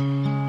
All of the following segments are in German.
Du,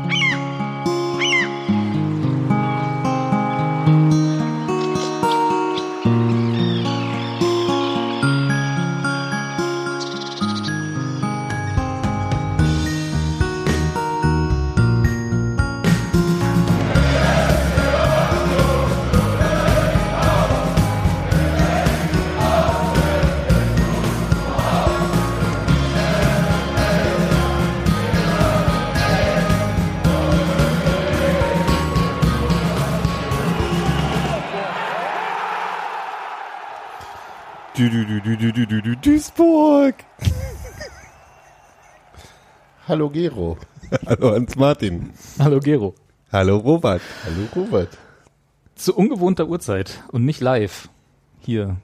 Hallo Gero. Hallo Hans Martin. Hallo Gero. Hallo Robert. Hallo Robert. Zu ungewohnter Uhrzeit und nicht live. Hier.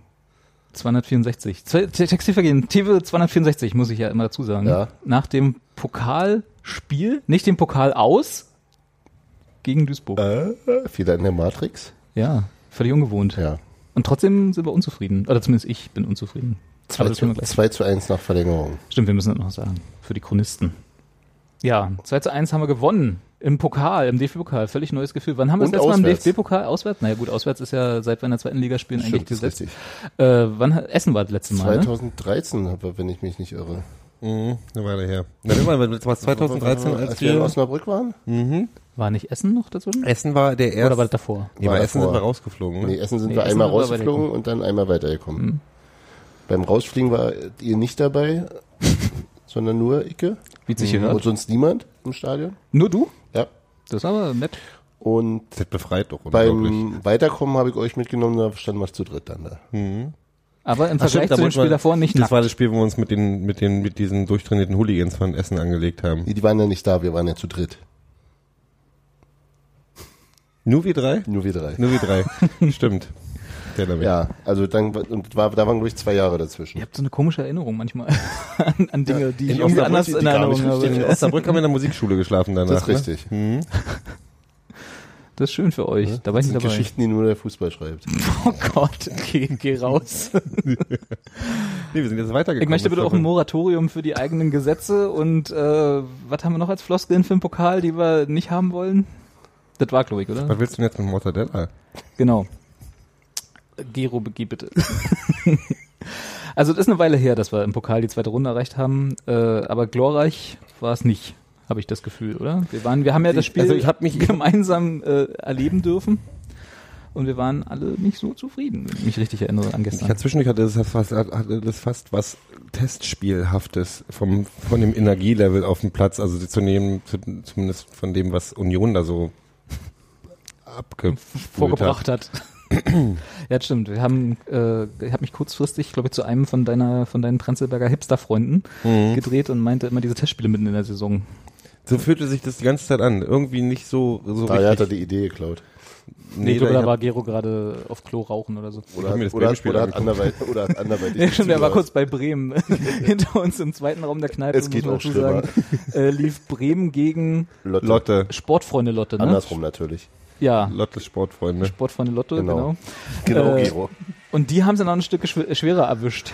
264. Zwei- Te- Textilvergehen, TV 264, muss ich ja immer dazu sagen. Ja. Nach dem Pokalspiel, nicht dem Pokal aus, gegen Duisburg. Äh, wieder in der Matrix? Ja, völlig ungewohnt. Ja. Und trotzdem sind wir unzufrieden. Oder zumindest ich bin unzufrieden. 2 Aber das können zu, wir gleich. 2 zu 1 nach Verlängerung. Stimmt, wir müssen das noch sagen. Für die Chronisten. Ja, 2 zu 1 haben wir gewonnen. Im Pokal, im DFB-Pokal. Völlig neues Gefühl. Wann haben wir Und das letzte Mal im auswärts. DFB-Pokal auswärts? Naja gut, auswärts ist ja seit wir in der zweiten Liga spielen eigentlich Stimmt, ist gesetzt. richtig. Äh, wann hat- Essen war das letzte Mal, ne? 2013, aber wenn ich mich nicht irre. Mhm, eine Weile her. Na, das war 2013, als als wir in. Osnabrück waren? War nicht Essen noch dazwischen? Essen war der erste... Oder war das davor? Ja, War bei Essen davor. sind wir rausgeflogen. Ne? Nee, Essen sind Nee, wir Essen einmal sind wir rausgeflogen und dann einmal weitergekommen. Mhm. Beim Rausfliegen war ihr nicht dabei, sondern nur Icke Wie es sich und gehört. sonst niemand im Stadion. Nur du? Ja. Das ist aber nett. Und Das befreit doch unglaublich. beim Weiterkommen habe ich euch mitgenommen, da standen wir zu dritt dann da. Aber im Ach, Vergleich stimmt, zu dem Spiel wir- davor nicht Das nackt. war das Spiel, wo wir uns mit den, mit den, mit diesen durchtrainierten Hooligans von Essen angelegt haben. Die, die waren ja nicht da, wir waren ja zu dritt. Nur wir drei? Nur wir drei. Nur wir drei. Stimmt. Der damit. Ja, also dann und war, da waren glaube ich zwei Jahre dazwischen. Ihr habt so eine komische Erinnerung manchmal an, an Dinge, die ich In irgendwie anders in Erinnerung richtig In habe. Osnabrück haben wir in der Musikschule geschlafen danach. Das ist richtig. Ne? Das ist schön für euch. Da war ich Das nicht sind dabei. Geschichten, die nur der Fußball schreibt. Oh Gott, okay, geh raus. Nee, wir sind jetzt weitergekommen. Ich möchte bitte auch ein Moratorium für die eigenen Gesetze und äh, was haben wir noch als Floskeln für den Pokal, die wir nicht haben wollen? Das war, glaube ich, oder? Was willst du denn jetzt mit Mortadella? Genau. Gero, geh bitte. also das ist eine Weile her, dass wir im Pokal die zweite Runde erreicht haben, äh, aber glorreich war es nicht, habe ich das Gefühl, oder? Wir waren, wir haben ja das Spiel also ich hab mich- gemeinsam äh, erleben dürfen und wir waren alle nicht so zufrieden, wenn ich mich richtig erinnere an Ich gestern. hatte zwischendurch hatte das fast, hatte das fast was Testspielhaftes vom, von dem Energielevel auf dem Platz, also zu nehmen, zu, zumindest von dem, was Union da so abge vorgebracht hat. Ja, das stimmt. Wir haben, äh, ich habe mich kurzfristig, glaube ich, zu einem von deiner, von deinen Prenzlberger Hipster-Freunden Mhm. gedreht und meinte immer diese Testspiele mitten in der Saison. So fühlte sich das die ganze Zeit an. Irgendwie nicht so, so Daher hat er richtig. die Idee geklaut. Nee, ich glaube, ich da hab- war Gero gerade auf Klo rauchen oder so. Oder, das oder, oder, hat anderweitig, oder hat anderweitig. Ja, stimmt, der war kurz bei Bremen. Hinter uns im zweiten Raum der Kneipe, Es geht muss man auch sagen, äh, lief Bremen gegen Lotte. Lotte. Sportfreunde Lotte, ne? Andersrum natürlich. Ja, Lotte Sportfreunde. Sportfreunde Lotte, Genau. genau. Genau, Äh, Gero. Und die haben sie noch ein Stück schw- schwerer erwischt.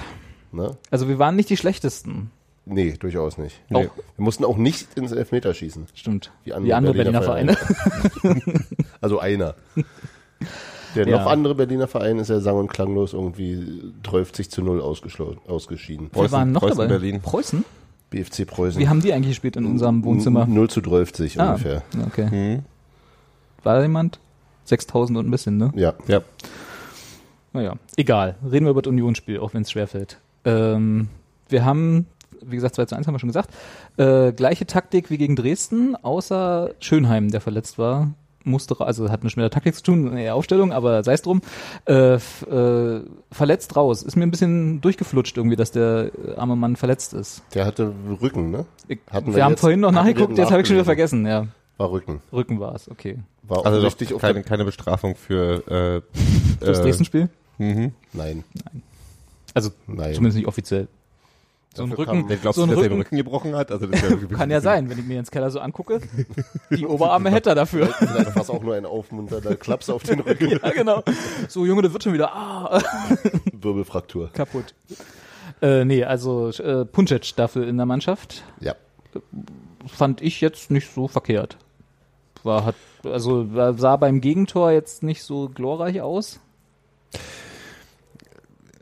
Ne? Also wir waren nicht die schlechtesten. Nee, durchaus nicht. Nee. Auch, Wir mussten auch nicht ins Elfmeterschießen. stimmt. Wie Wie andere andere, Berliner Berliner, Vereine. Also einer. Der Ja. noch andere Berliner Verein ist ja sang- und klanglos irgendwie 12 zu 0 ausgeschlo- ausgeschieden. Wir waren noch Preußen, dabei. Berlin. Preußen? BFC Preußen. Wie haben die eigentlich gespielt in unserem Wohnzimmer? 0 zu 12 Ah, ungefähr. okay. Mhm. War da jemand? 6000 und ein bisschen, ne? Ja. Ja. Naja, egal. Reden wir über das Unionsspiel, auch wenn es schwerfällt. Ähm, wir haben, wie gesagt, 2 zu 1 haben wir schon gesagt, äh, gleiche Taktik wie gegen Dresden, außer Schönheim, der verletzt war. Musste, also hat nichts mit der Taktik zu tun, eher Aufstellung, aber sei es drum. Äh, äh, verletzt raus. Ist mir ein bisschen durchgeflutscht irgendwie, dass der äh, arme Mann verletzt ist. Der hatte Rücken, ne? Hatten wir, wir haben jetzt- vorhin noch nachgeguckt, jetzt habe ich schon wieder vergessen, ja. War Rücken. Rücken war es, okay. War auch Also richtig keine, keine Bestrafung für äh, Das äh, Dresden-Spiel? Mhm. Nein, Also nein. zumindest nicht offiziell. So ein Dafür Rücken, kam- Wer glaubst so ein du, dass er den Rücken Rücken gebrochen hat? Also das ja kann ja sein, wenn ich mir ins Keller so angucke. Die Oberarme hätte er dafür. Vielleicht fast auch nur ein aufmunternder Klaps auf den Rücken. ja, genau. So, Junge, das wird schon wieder ah, Wirbelfraktur. kaputt. Äh, nee, also äh, Puncic dafür in der Mannschaft. Ja. Fand ich jetzt nicht so verkehrt. War, hat, also sah beim Gegentor jetzt nicht so glorreich aus.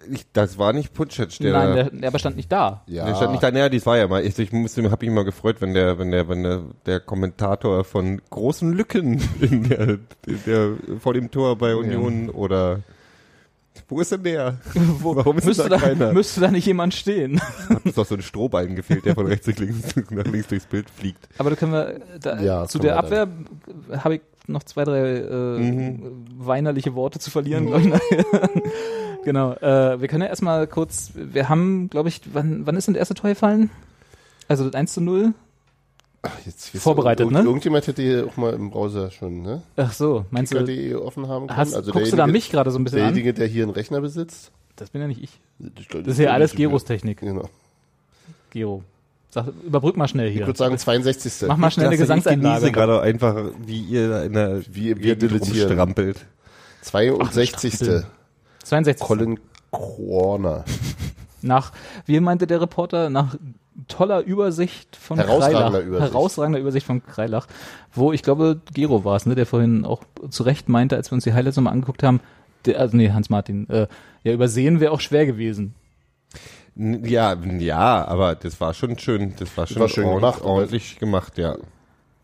Ich, das war nicht Pucic, der, Nein, der, der aber stand nicht da. Ja. der stand nicht da. Naja, das war ja mal. Ich, ich musste, hab mich immer gefreut, wenn der, wenn der, wenn der, der Kommentator von großen Lücken in der, in der vor dem Tor bei Union oder wo ist denn der? Wo, Warum ist müsste, da da, keiner? müsste da nicht jemand stehen? Hat uns doch so ein Strohballen gefehlt, der von rechts nach links, nach links durchs Bild fliegt. Aber da können wir, da, Ja, zu können der wir Abwehr habe ich noch zwei, drei äh, Mhm. weinerliche Worte zu verlieren, glaube ich. genau. Äh, wir können ja erstmal kurz, wir haben, glaube ich, wann, wann ist denn der erste Tor gefallen? Also das 1 zu 0? Ach, jetzt, jetzt Vorbereitet, irgend- ne? Irgendjemand hätte hier auch mal im Browser schon, ne? Ach so, meinst du, Kicker.de offen haben können. hast, also guckst du da mich gerade so ein bisschen an? Derjenige, der hier einen Rechner besitzt. Das bin ja nicht ich. Ich Das ist ja alles Geros Technik. Genau. Gero. Sag, überbrück mal schnell Ich hier. würde sagen 62. Mach mal schnell eine Klasse, Ich Gesangseinlage. genieße gerade einfach, wie ihr da in der Wie Gegend dilettieren. rumstrampelt. 62. Strampeln. 62. Colin Corner. Nach, wie meinte der Reporter, nach toller Übersicht von Herausragender Kreilach. Übersicht. Herausragender Übersicht von Kreilach. Wo ich glaube, Gero war es, ne, der vorhin auch zu Recht meinte, als wir uns die Highlights nochmal angeguckt haben, der, also nee, Hans-Martin, äh, ja, übersehen wäre auch schwer gewesen. Ja, ja, aber das war schon schön, das war schon war schön ordentlich, gemacht, ordentlich gemacht, ja.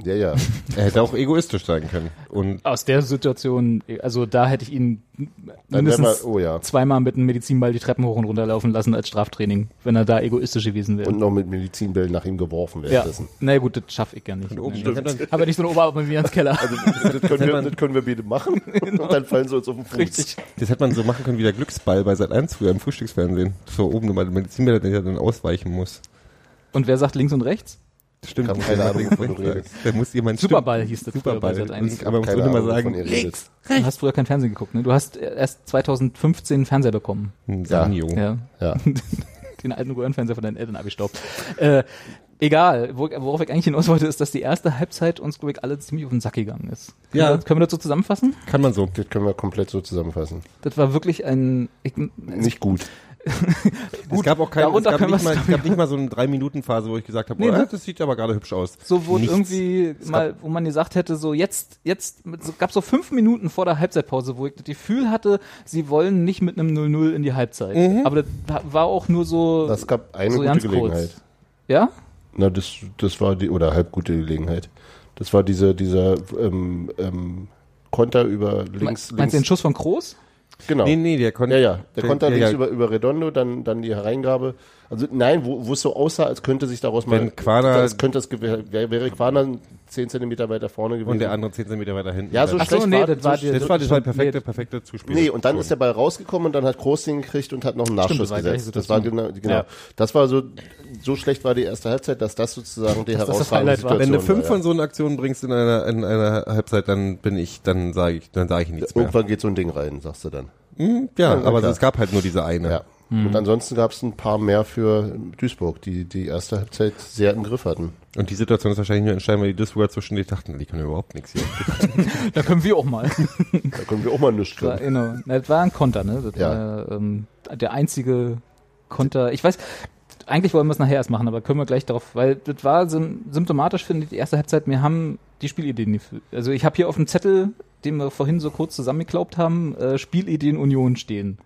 Ja, ja. Er hätte auch egoistisch sein können. Und Aus der Situation, also da hätte ich ihn mindestens mal, oh ja. zweimal mit einem Medizinball die Treppen hoch und runter laufen lassen als Straftraining, wenn er da egoistisch gewesen wäre. Und noch mit Medizinbällen nach ihm geworfen Ja, währenddessen. na gut, das schaffe ich ja nicht. stimmt. Aber nicht so eine Oberarm wie ins Keller. Also das, das, können wir, das können wir beide machen und dann fallen sie uns auf den Fuß. Richtig. das hätte man so machen können wie der Glücksball bei Sat 1 früher im Frühstücksfernsehen. So oben der Medizinbär, der dann ausweichen muss. Und wer sagt links und rechts? Stimmt. Ich keine Ahnung, wovon du redest. Da muss jemand Superball stimmt. hieß das früher Superball. bei Sat 1. Aber man muss immer sagen, wovon ihr redet. links. Du hast früher kein Fernsehen geguckt, ne? Du hast erst 2015 einen Fernseher bekommen. Ein Sanyo. Ja. Ja. Den alten Röhrenfernseher von deinen Eltern abgestaubt. Äh, egal. Wo, worauf ich eigentlich hinaus wollte, ist, dass die erste Halbzeit uns, glaube ich, alle ziemlich auf den Sack gegangen ist. Können Ja. Wir, können wir das so zusammenfassen? Kann man so. Das können wir komplett so zusammenfassen. Das war wirklich ein, ich, Nicht gut. es gab auch keine, es gab, nicht mal, es gab nicht mal so eine drei Minuten Phase, wo ich gesagt habe, Nee, oh, ne? das sieht aber gerade hübsch aus. so wo Nichts. irgendwie mal, wo man gesagt hätte, so jetzt, jetzt, so, gab so fünf Minuten vor der Halbzeitpause, wo ich das Gefühl hatte, sie wollen nicht mit einem 0-0 in die Halbzeit. Aber das war auch nur so, Das gab eine so gute ganz kurz. Gelegenheit. ja? Na, das, das war die, oder halb gute Gelegenheit. Das war diese, dieser ähm, ähm, Konter über links, Meinst du links. den Schuss von Kroos? Genau. Nee, nee, der konnte. Ja, ja. Der Konter ja, links ja. über, über Redondo, dann, dann die Hereingabe. Also nein, wo, wo es so aussah, als könnte sich daraus mal. Wenn Quader- Das könnte das gewäh- wäre, wäre Quader 10 Zentimeter weiter vorne gewesen. Und der andere 10 cm weiter hinten. Ja, so Ach so, schlecht nee, war das war so die- Das war, das war Nee, perfekte, perfekte Zuspiel. Nee, und dann ist der Ball rausgekommen und dann hat Groß den gekriegt und hat noch einen Nachschuss die gleiche gesetzt. Das war Situation. genau, genau. Ja. Das war so, so schlecht war die erste Halbzeit, dass das sozusagen die Dass das das herausragende Highlight war. Situation Wenn du fünf war, von ja. so einer Aktionen bringst in einer, in einer Halbzeit, dann bin ich, dann sage ich, dann sage ich nichts mehr. Irgendwann geht so ein Ding rein, sagst du dann. Hm, ja, Ja, aber klar. es gab halt nur diese eine. Ja. Und ansonsten gab es ein paar mehr für Duisburg, die die erste Halbzeit sehr im Griff hatten. Und die Situation ist wahrscheinlich nur entscheidend, weil die Duisburger zwischen die dachten, die können überhaupt nichts hier. Da können wir auch mal. Da können wir auch mal nichts Das war, können. genau. Na, Das war ein Konter, ne? Das Ja. war ähm, der einzige Konter. Ich weiß, eigentlich wollen wir es nachher erst machen, aber können wir gleich darauf, weil das war sym symptomatisch, finde ich, die erste Halbzeit. Wir haben die Spielideen nicht. Also ich habe hier auf dem Zettel, den wir vorhin so kurz zusammengeklaubt haben, äh, Spielideen Union stehen.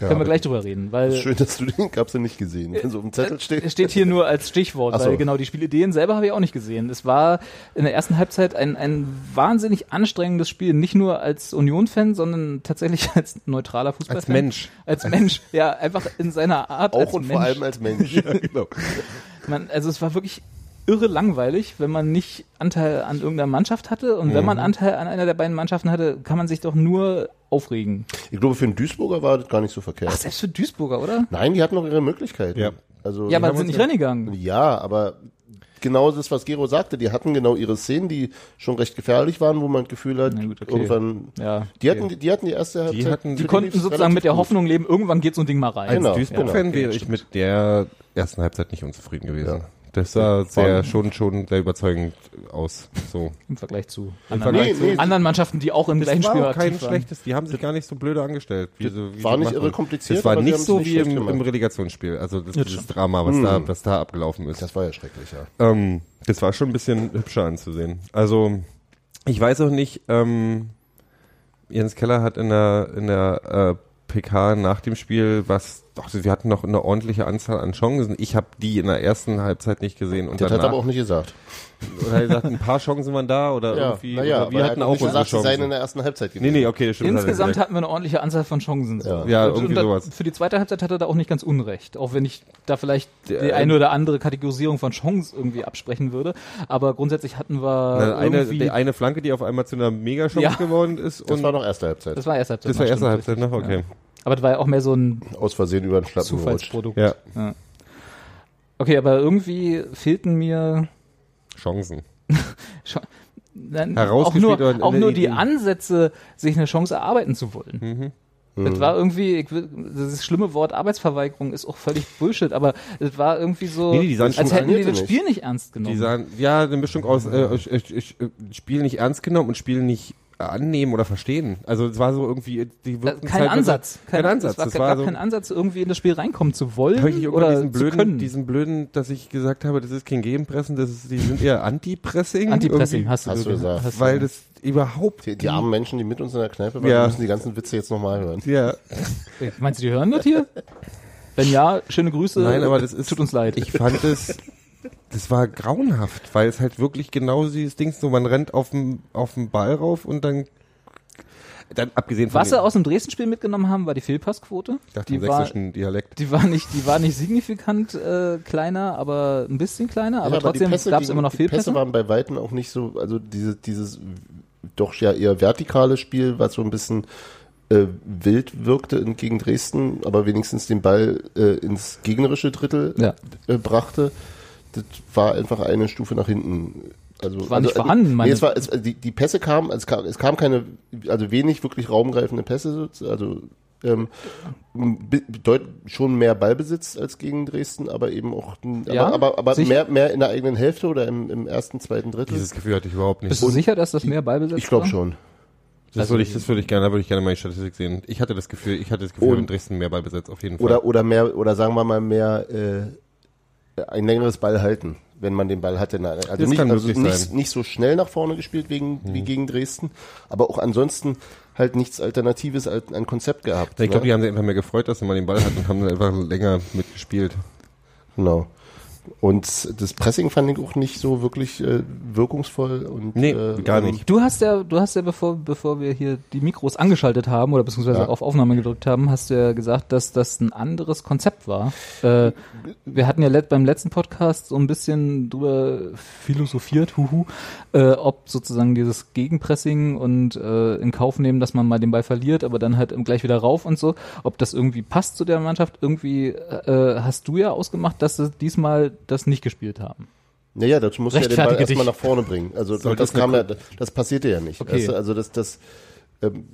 Ja, können wir gleich drüber reden, weil Schön, dass du den gab's ja nicht gesehen. Wenn so auf dem Zettel steht. es steht hier nur als Stichwort, so. weil genau die Spielideen selber habe ich auch nicht gesehen. Es war in der ersten Halbzeit ein, ein wahnsinnig anstrengendes Spiel, nicht nur als Union-Fan, sondern tatsächlich als neutraler Fußballfan. Als Mensch. Als Mensch, ja, einfach in seiner Art. Auch als und Mensch. vor allem als Mensch. genau. Man, also es war wirklich irre langweilig, wenn man nicht Anteil an irgendeiner Mannschaft hatte. Und Mhm. wenn man Anteil an einer der beiden Mannschaften hatte, kann man sich doch nur aufregen. Ich glaube, für einen Duisburger war das gar nicht so verkehrt. Ach, selbst für Duisburger, oder? Nein, die hatten noch ihre Möglichkeiten. Ja. Also, Ja, aber sind nicht ja- reingegangen. Ja, aber genau das, was Gero sagte, die hatten genau ihre Szenen, die schon recht gefährlich waren, wo man das Gefühl hat, gut, okay. irgendwann. Ja. Die okay. hatten, die, die hatten die erste Halbzeit. hatten- die konnten sozusagen mit der gut. Hoffnung leben, irgendwann geht so ein Ding mal rein. Als Genau, Duisburg-Fan genau. wäre ich mit der ersten Halbzeit nicht unzufrieden gewesen. Das sah sehr, schon, schon sehr überzeugend aus. So. Im Vergleich zu Im anderen, Vergleich Nee, nee. anderen Mannschaften, die auch im Das gleichen war Spiel auch kein aktiv waren. schlechtes, die haben sich gar nicht so blöde angestellt. Wie so, wie war nicht irre kompliziert, Das war nicht so nicht wie im, im Relegationsspiel, also das, Ja, stimmt. Drama, was, da, was da abgelaufen ist. Das war ja schrecklich, ja. Ähm, das war schon ein bisschen hübscher anzusehen. Also, ich weiß auch nicht, ähm, Jens Keller hat in der, in der äh, PK nach dem Spiel was, doch, wir hatten noch eine ordentliche Anzahl an Chancen. Ich habe die in der ersten Halbzeit nicht gesehen. Und Das hat danach, aber auch nicht gesagt. oder er hat gesagt, ein paar Chancen waren da oder Ja, irgendwie, naja, oder wir er hatten hat auch nicht unsere gesagt, sie seien in Chancen. der ersten Halbzeit Nee, gewesen. nee, okay, das stimmt. Insgesamt hat er hatten wir eine ordentliche Anzahl von Chancen. Ja. Ja, Und- irgendwie und da- sowas. Für die zweite Halbzeit hat er da auch nicht ganz unrecht. Auch wenn ich da vielleicht die Der- eine oder andere Kategorisierung von Chance irgendwie absprechen würde. Aber grundsätzlich hatten wir Na, eine, irgendwie, die eine Flanke, die auf einmal zu einer Mega-Chance Ja. geworden ist. Das und war noch erste Halbzeit. das war erste Halbzeit. das war noch, erste Halbzeit, richtig. Okay. Ja. Aber das war ja auch mehr so ein Aus Versehen über den Schlappen. Zufallsprodukt. Ja, Okay, aber irgendwie fehlten mir Chancen. nein, auch nur, auch nur in- die Ansätze, sich eine Chance erarbeiten zu wollen. Mhm. Das war irgendwie, ich das schlimme Wort Arbeitsverweigerung ist auch völlig Bullshit, aber es war irgendwie so, Nee, nee, als hätten die das. Spiel nicht ernst genommen. Die sahen, ja, eine Mischung aus äh, äh, Spiel nicht ernst genommen und Spiel nicht annehmen oder verstehen. Also es war so irgendwie, die Da- wirkten kein zeitweise- Ansatz. Kein Ansatz. Es war, war gab so, keinen Ansatz, irgendwie in das Spiel reinkommen zu wollen habe ich oder diesen zu blöden, können. diesen blöden, dass ich gesagt habe, das ist kein Gegenpressen, das ist, die sind eher Anti-Pressing. Anti-Pressing, hast du, Hast du gesagt. hast du Weil das überhaupt, Die, die armen Menschen, die mit uns in der Kneipe waren, Ja. die müssen die ganzen Witze jetzt nochmal hören. ja, Meinst du, die hören das hier? Wenn ja, schöne Grüße. Nein, aber das ist- Tut uns leid. ich fand es, das war grauenhaft, weil es halt wirklich genau dieses Ding so, man rennt auf den, auf den Ball rauf und dann, dann abgesehen von Was sie dem- aus dem Dresden-Spiel mitgenommen haben, war die Fehlpassquote. dachte, die im war, sächsischen Dialekt. die war nicht, die war nicht signifikant äh, kleiner, aber ein bisschen kleiner, aber Ja, trotzdem die gab es immer noch Die Fehlpässe. Pässe waren bei Weitem auch nicht so, also diese, dieses doch ja eher vertikale Spiel, was so ein bisschen äh, wild wirkte gegen Dresden, aber wenigstens den Ball äh, ins gegnerische Drittel Ja. äh, brachte. Das war einfach eine Stufe nach hinten. Also, War nicht also, vorhanden, nee, meine- es war, es, die, die Pässe kamen, es kam, es kam keine, also wenig wirklich raumgreifende Pässe, also ähm, schon mehr Ballbesitz als gegen Dresden, aber eben auch, aber, Ja, aber, aber sicher? mehr, mehr in der eigenen Hälfte oder im, im ersten, zweiten Drittel. Dieses Gefühl hatte ich überhaupt nicht. Bist du sicher, dass das mehr Ballbesitz ich glaube schon. Das Also- würde ich, das würde ich gerne, da würde ich gerne mal die Statistik sehen. Ich hatte das Gefühl, ich hatte das Gefühl, in Dresden mehr Ballbesitz auf jeden Fall. Oder, oder mehr, oder sagen wir mal mehr, äh, ein längeres Ball halten, wenn man den Ball hatte. Also Das nicht, also nicht. Mhm. nicht so schnell nach vorne gespielt wegen, wie gegen Dresden, aber auch ansonsten halt nichts Alternatives als ein Konzept gehabt. ich glaube, ne? die haben sich einfach mehr gefreut, dass sie mal den Ball hatten und haben dann einfach länger mitgespielt. Genau. Und das Pressing fand ich auch nicht so wirklich äh, wirkungsvoll und Nee, äh, gar ähm, nicht. Du hast ja, du hast ja, bevor, bevor wir hier die Mikros angeschaltet haben oder beziehungsweise Ja. auf Aufnahme gedrückt haben, hast du ja gesagt, dass das ein anderes Konzept war. Äh, wir hatten ja let, beim letzten Podcast so ein bisschen drüber philosophiert, huhu, äh, ob sozusagen dieses Gegenpressing und äh, in Kauf nehmen, dass man mal den Ball verliert, aber dann halt gleich wieder rauf und so, ob das irgendwie passt zu der Mannschaft. Irgendwie äh, hast du ja ausgemacht, dass sie diesmal das nicht gespielt haben. Naja, dazu musst du ja den Ball erstmal dich. nach vorne bringen. Also Soll das das kam ja, das passierte ja nicht. Okay. Also das, das ähm,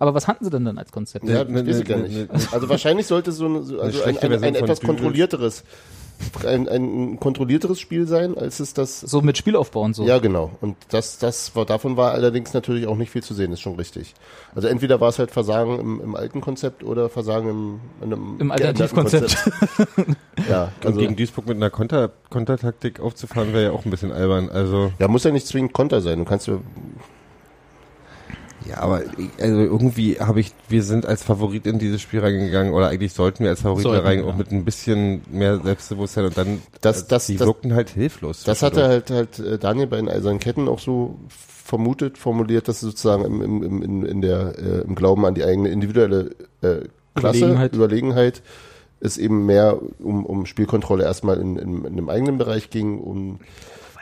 Aber was hatten sie denn dann als Konzept? Ja, Ne, das ne, ich gar ne, nicht. ne, Also wahrscheinlich sollte so eine, so- also ein, ein, ein etwas kontrollierteres, ein, ein kontrollierteres Spiel sein, als es das. So mit Spielaufbau und so. Ja, genau. Und das, das war, davon war allerdings natürlich auch nicht viel zu sehen, ist schon richtig. Also entweder war es halt Versagen im, im alten Konzept oder Versagen im, in einem Im Alternativkonzept. Konzept. Ja, Und also, gegen Duisburg mit einer Konter, Kontertaktik aufzufahren, wäre ja auch ein bisschen albern. Also ja, muss ja nicht zwingend Konter sein. Du kannst ja, ja, aber ich- also irgendwie habe ich, wir sind als Favorit in dieses Spiel reingegangen oder eigentlich sollten wir als Favorit da Sollten, rein, ja. auch mit ein bisschen mehr Selbstbewusstsein und dann Das- äh, das- die das- wirkten halt hilflos. Das hatte halt, halt äh, Daniel bei den Eisernen Ketten auch so vermutet, formuliert, dass sozusagen im, im, im, in, in der, äh, im Glauben an die eigene individuelle äh, Klasse, Überlegenheit. Überlegenheit, es eben mehr um, um Spielkontrolle erstmal in, in, in dem eigenen Bereich ging, um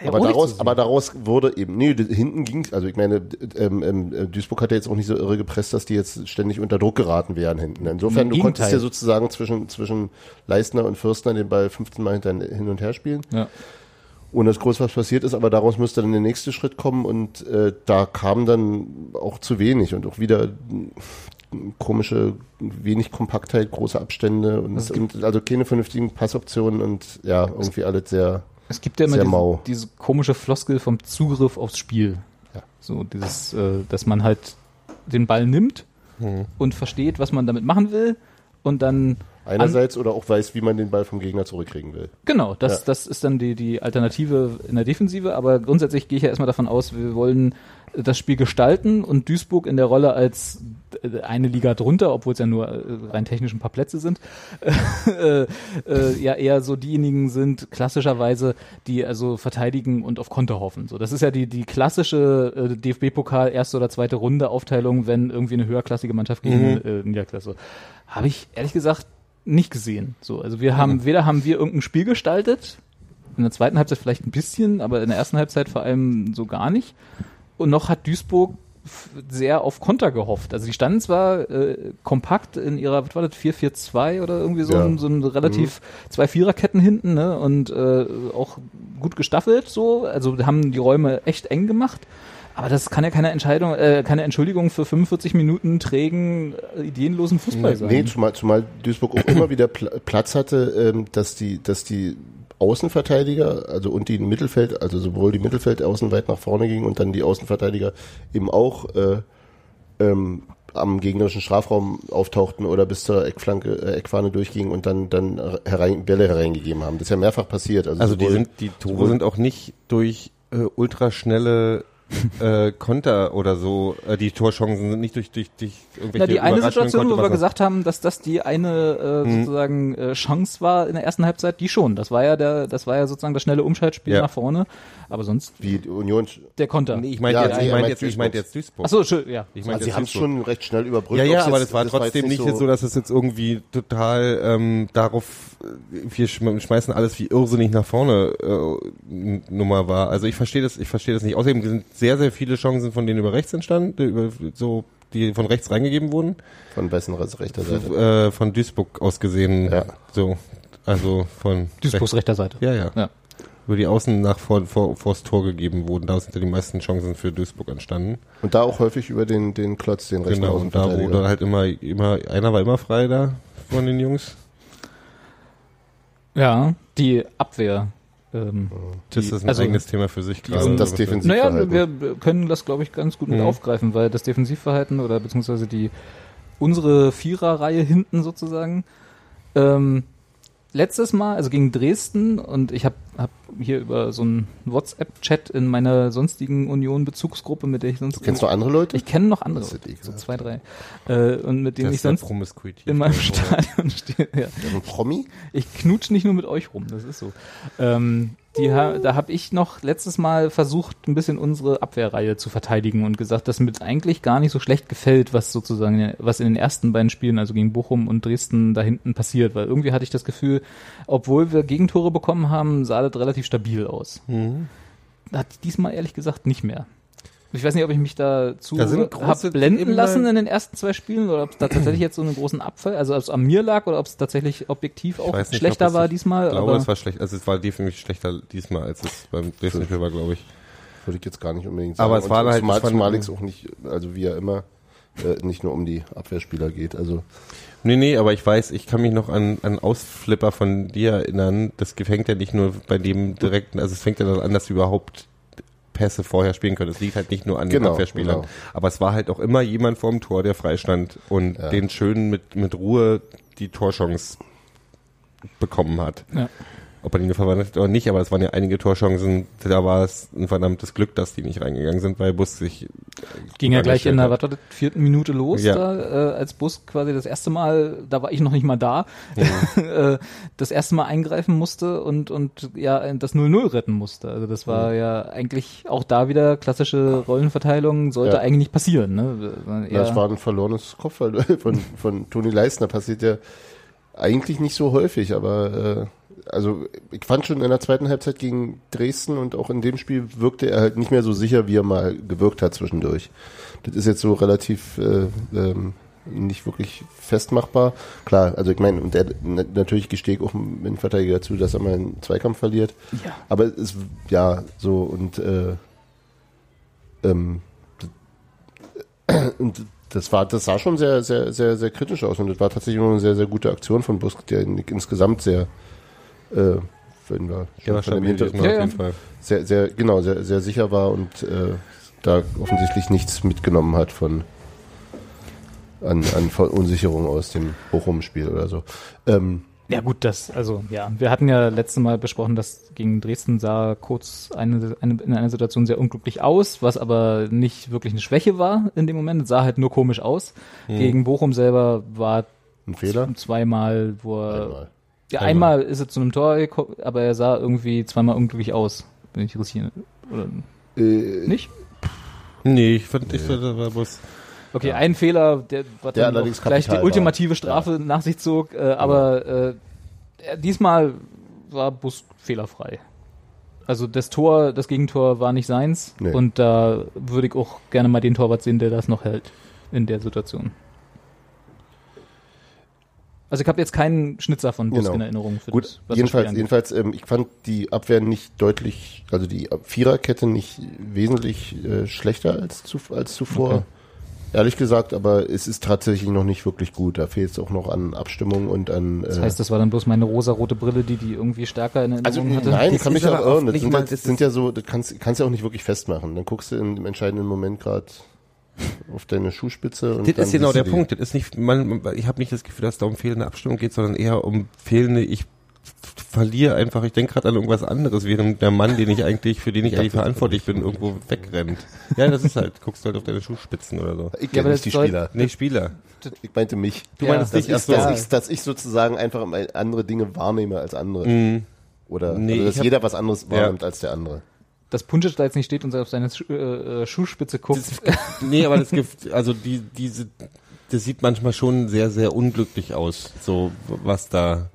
ja aber daraus, aber daraus wurde eben, nee, hinten ging, also ich meine, ähm, ähm, äh, Duisburg hat ja jetzt auch nicht so irre gepresst, dass die jetzt ständig unter Druck geraten wären hinten. Insofern, du konntest ja sozusagen zwischen, zwischen Leistner und Fürstner den Ball 15 Mal hin und her spielen Ja. ohne dass groß was passiert ist, aber daraus müsste dann der nächste Schritt kommen und äh, da kam dann auch zu wenig und auch wieder mm, komische, wenig Kompaktheit, große Abstände und, Also es und also keine vernünftigen Passoptionen und ja, irgendwie alles sehr Es gibt ja immer diese, diese komische Floskel vom Zugriff aufs Spiel. Ja. So dieses, äh, dass man halt den Ball nimmt Hm. und versteht, was man damit machen will und dann Einerseits oder auch weiß, wie man den Ball vom Gegner zurückkriegen will. Genau, das, Ja. das ist dann die, die Alternative in der Defensive, aber grundsätzlich gehe ich ja erstmal davon aus, wir wollen das Spiel gestalten und Duisburg in der Rolle als äh, eine Liga drunter, obwohl es ja nur äh, rein technisch ein paar Plätze sind, äh, äh, ja eher so diejenigen sind, klassischerweise, die also verteidigen und auf Konter hoffen. So, das ist ja die, die klassische äh, DFB-Pokal erste oder zweite Runde Aufteilung, wenn irgendwie eine höherklassige Mannschaft gegen äh, Niederklasse. Habe ich ehrlich gesagt nicht gesehen. So, also wir haben, weder haben wir irgendein Spiel gestaltet, in der zweiten Halbzeit vielleicht ein bisschen, aber in der ersten Halbzeit vor allem so gar nicht. Und noch hat Duisburg sehr auf Konter gehofft. Also die standen zwar äh, kompakt in ihrer, was war das, 4-4-2 oder irgendwie so, Ja. ein, so ein relativ zwei Viererketten hinten, ne? Und äh, auch gut gestaffelt so, also haben die Räume echt eng gemacht. Aber das kann ja keine Entscheidung, äh, keine Entschuldigung für 45 Minuten trägen, äh, ideenlosen Fußball sein. Nee, zumal, zumal Duisburg auch immer wieder Pla Platz hatte, ähm, dass die, dass die Außenverteidiger, also und die Mittelfeld, also sowohl die Mittelfeldaußen weit nach vorne gingen und dann die Außenverteidiger eben auch äh, ähm, am gegnerischen Strafraum auftauchten oder bis zur Eckflanke, äh, Eckfahne durchgingen und dann dann herein, Bälle hereingegeben haben. Das ist ja mehrfach passiert. Also, Also die sind, die Tore sind auch nicht durch äh, ultraschnelle äh, Konter oder so, äh, die Torchancen sind nicht durch, durch, durch irgendwelche Na, die eine Situation, wo wir gesagt haben, dass das die eine äh, Mhm. sozusagen äh, Chance war in der ersten Halbzeit, die schon. Das war ja der, das war ja sozusagen das schnelle Umschaltspiel Ja. nach vorne. Aber sonst wie die Union. der Konter. Nee, ich meinte Ja, jetzt, ich meinte meint jetzt, ich meinte jetzt Duisburg. Ach so, schön, ja. Ich meinte Also sie haben es schon recht schnell überbrückt. Ja, ja, aber jetzt- das war jetzt trotzdem nicht so, dass es jetzt irgendwie total ähm, darauf, äh, wir schm- schmeißen alles wie irrsinnig nach vorne äh, Nummer war. Also ich verstehe das, ich verstehe das nicht. Außerdem sind sehr, sehr viele Chancen von denen über rechts entstanden, die über so die von rechts reingegeben wurden, von wessen rechter Seite. äh, von Duisburg aus gesehen. Ja. So, also von Duisburgs rechter Seite. Ja, ja. Ja. Über die Außen nach vor, vor, vors Tor gegeben wurden. Da sind ja die meisten Chancen für Duisburg entstanden. Und da auch häufig über den, den Klotz, den rechten Genau, und da wurde halt immer, immer, einer war immer frei da von den Jungs. Ja, die Abwehr. Ähm, Das die, ist ein also, eigenes Thema für sich gerade. und das Was- Defensiv- Naja, Defensivverhalten. wir können das, glaube ich, ganz gut mit Mhm. aufgreifen, weil das Defensivverhalten oder beziehungsweise die unsere Viererreihe hinten sozusagen ähm, letztes Mal, also gegen Dresden und ich habe hab hier über so einen WhatsApp-Chat in meiner sonstigen Union-Bezugsgruppe, mit der ich sonst Kennst du andere Leute? ich kenne noch andere, Das so zwei, drei, äh, und mit denen Das ich sonst in meinem Also, Stadion stehe. Ja. Ein Promi? Ich knutsch nicht nur mit euch rum, das ist so. Ähm, die, ha da habe ich noch letztes Mal versucht, ein bisschen unsere Abwehrreihe zu verteidigen und gesagt, dass mir eigentlich gar nicht so schlecht gefällt, was sozusagen, was in den ersten beiden Spielen, also gegen Bochum und Dresden, da hinten passiert. Weil irgendwie hatte ich das Gefühl, obwohl wir Gegentore bekommen haben, sah das relativ stabil aus. Mhm. Hat diesmal ehrlich gesagt nicht mehr. Ich weiß nicht, ob ich mich da zu Da sind große- hab blenden lassen in den ersten zwei Spielen oder ob es da tatsächlich jetzt so einen großen Abfall, also ob es an mir lag oder ob es tatsächlich objektiv auch nicht, schlechter es- war diesmal. Ich glaube, aber es war schlecht. Also es war definitiv schlechter diesmal, als es beim Dresden-Spiel war, glaube ich. Würde ich jetzt gar nicht unbedingt sagen. Aber es war halt- zumal, zumal es auch nicht, also wie ja immer, äh, nicht nur um die Abwehrspieler geht. Also Nee, nee, aber ich weiß, ich kann mich noch an, an Ausflipper von dir erinnern. Das fängt ja nicht nur bei dem direkten, also es fängt ja dann an, dass wir überhaupt Pässe vorher spielen können. Es liegt halt nicht nur an den Genau, Abwehrspielern. genau. Aber es war halt auch immer jemand vorm Tor, der freistand und Ja. den schön mit, mit Ruhe die Torchance bekommen hat. Ja. Ob er die nur verwandelt hat oder nicht, aber es waren ja einige Torchancen, da war es ein verdammtes Glück, dass die nicht reingegangen sind, weil Bus sich ging ja gleich in der was war das, vierten Minute los, Ja. da, äh, als Bus quasi das erste Mal, da war ich noch nicht mal da, äh, das erste Mal eingreifen musste und, und ja das 0-0 retten musste. Also das war ja eigentlich auch da wieder klassische Rollenverteilung, sollte Ja. eigentlich nicht passieren. Ne? ja. das war ein verlorenes Kopfball von, von Toni Leistner. Passiert ja eigentlich nicht so häufig, aber äh, also ich fand schon in der zweiten Halbzeit gegen Dresden und auch in dem Spiel wirkte er halt nicht mehr so sicher, wie er mal gewirkt hat zwischendurch. Das ist jetzt so relativ äh, ähm, nicht wirklich festmachbar. Klar, also ich meine, und der, na- natürlich gestehe ich auch mit Verteidiger dazu, dass er mal einen Zweikampf verliert. ja. Aber es ist ja so und äh, ähm, und das war, das sah schon sehr, sehr, sehr, sehr kritisch aus und das war tatsächlich eine sehr, sehr gute Aktion von Busk, der in- insgesamt sehr äh, wenn wir war von dem stabil Hinter diesmal Ja, auf ja. jeden Fall. sehr, sehr, genau, sehr, sehr sicher war und äh, da offensichtlich nichts mitgenommen hat von an, an Verunsicherung aus dem Bochum-Spiel oder so. Ähm, Ja gut, das, also ja, wir hatten ja letztes Mal besprochen, dass gegen Dresden sah kurz eine, eine, in einer Situation sehr unglücklich aus, was aber nicht wirklich eine Schwäche war in dem Moment, es sah halt nur komisch aus. Gegen Bochum selber war ein Fehler? zweimal, wo er, Einmal. Ja Einmal. einmal ist er zu einem Tor gekommen, aber er sah irgendwie zweimal unglücklich aus, wenn ich richtig, oder Äh, nicht? Nee, ich fand, ich fand, das war bloß, Okay, ein Fehler, der, was Der dann allerdings gleich die kapital war. ultimative Strafe nach sich zog, äh, aber äh, diesmal war Bus fehlerfrei. Also das Tor, das Gegentor war nicht seins Nee. und da würde ich auch gerne mal den Torwart sehen, der das noch hält in der Situation. Also ich habe jetzt keinen Schnitzer von Busk Genau. in Erinnerung. Für Gut, das, was das jedenfalls, jedenfalls ähm, ich fand die Abwehr nicht deutlich, also die Viererkette nicht wesentlich äh, schlechter als, zu, als zuvor. Okay. Ehrlich gesagt, aber es ist tatsächlich noch nicht wirklich gut. Da fehlt es auch noch an Abstimmung und an. Das äh, heißt, das war dann bloß meine rosarote Brille, die die irgendwie stärker in Also Erinnerung hatte. nein, Das kann mich auch aber irren. Das nicht sind, mal- ja, das sind ja so, das kannst, kannst ja auch nicht wirklich festmachen. Dann guckst du im entscheidenden Moment gerade auf deine Schuhspitze und Das ist genau der. Punkt. Das ist nicht, man, ich habe nicht das Gefühl, dass es da um fehlende Abstimmung geht, sondern eher um fehlende, ich verliere einfach, ich denke gerade an irgendwas anderes, während der Mann, den ich eigentlich, für den ich eigentlich verantwortlich bin, irgendwo wegrennt. Ja, das ist halt, guckst du halt auf deine Schuhspitzen oder so. Ich Ja, kenne das nicht die Spieler. Nee, Spieler. Ich meinte mich. Du Ja. meinst dass, nicht, ich, dass, ich, dass ich sozusagen einfach andere Dinge wahrnehme als andere. Mhm. Oder Nee, also, dass jeder was anderes wahrnimmt als der andere. Dass Punčić da jetzt nicht steht und auf seine Schu äh, äh, Schuhspitze guckt. Nee, aber das gibt, also die, diese, das sieht manchmal schon sehr, sehr unglücklich aus, so was da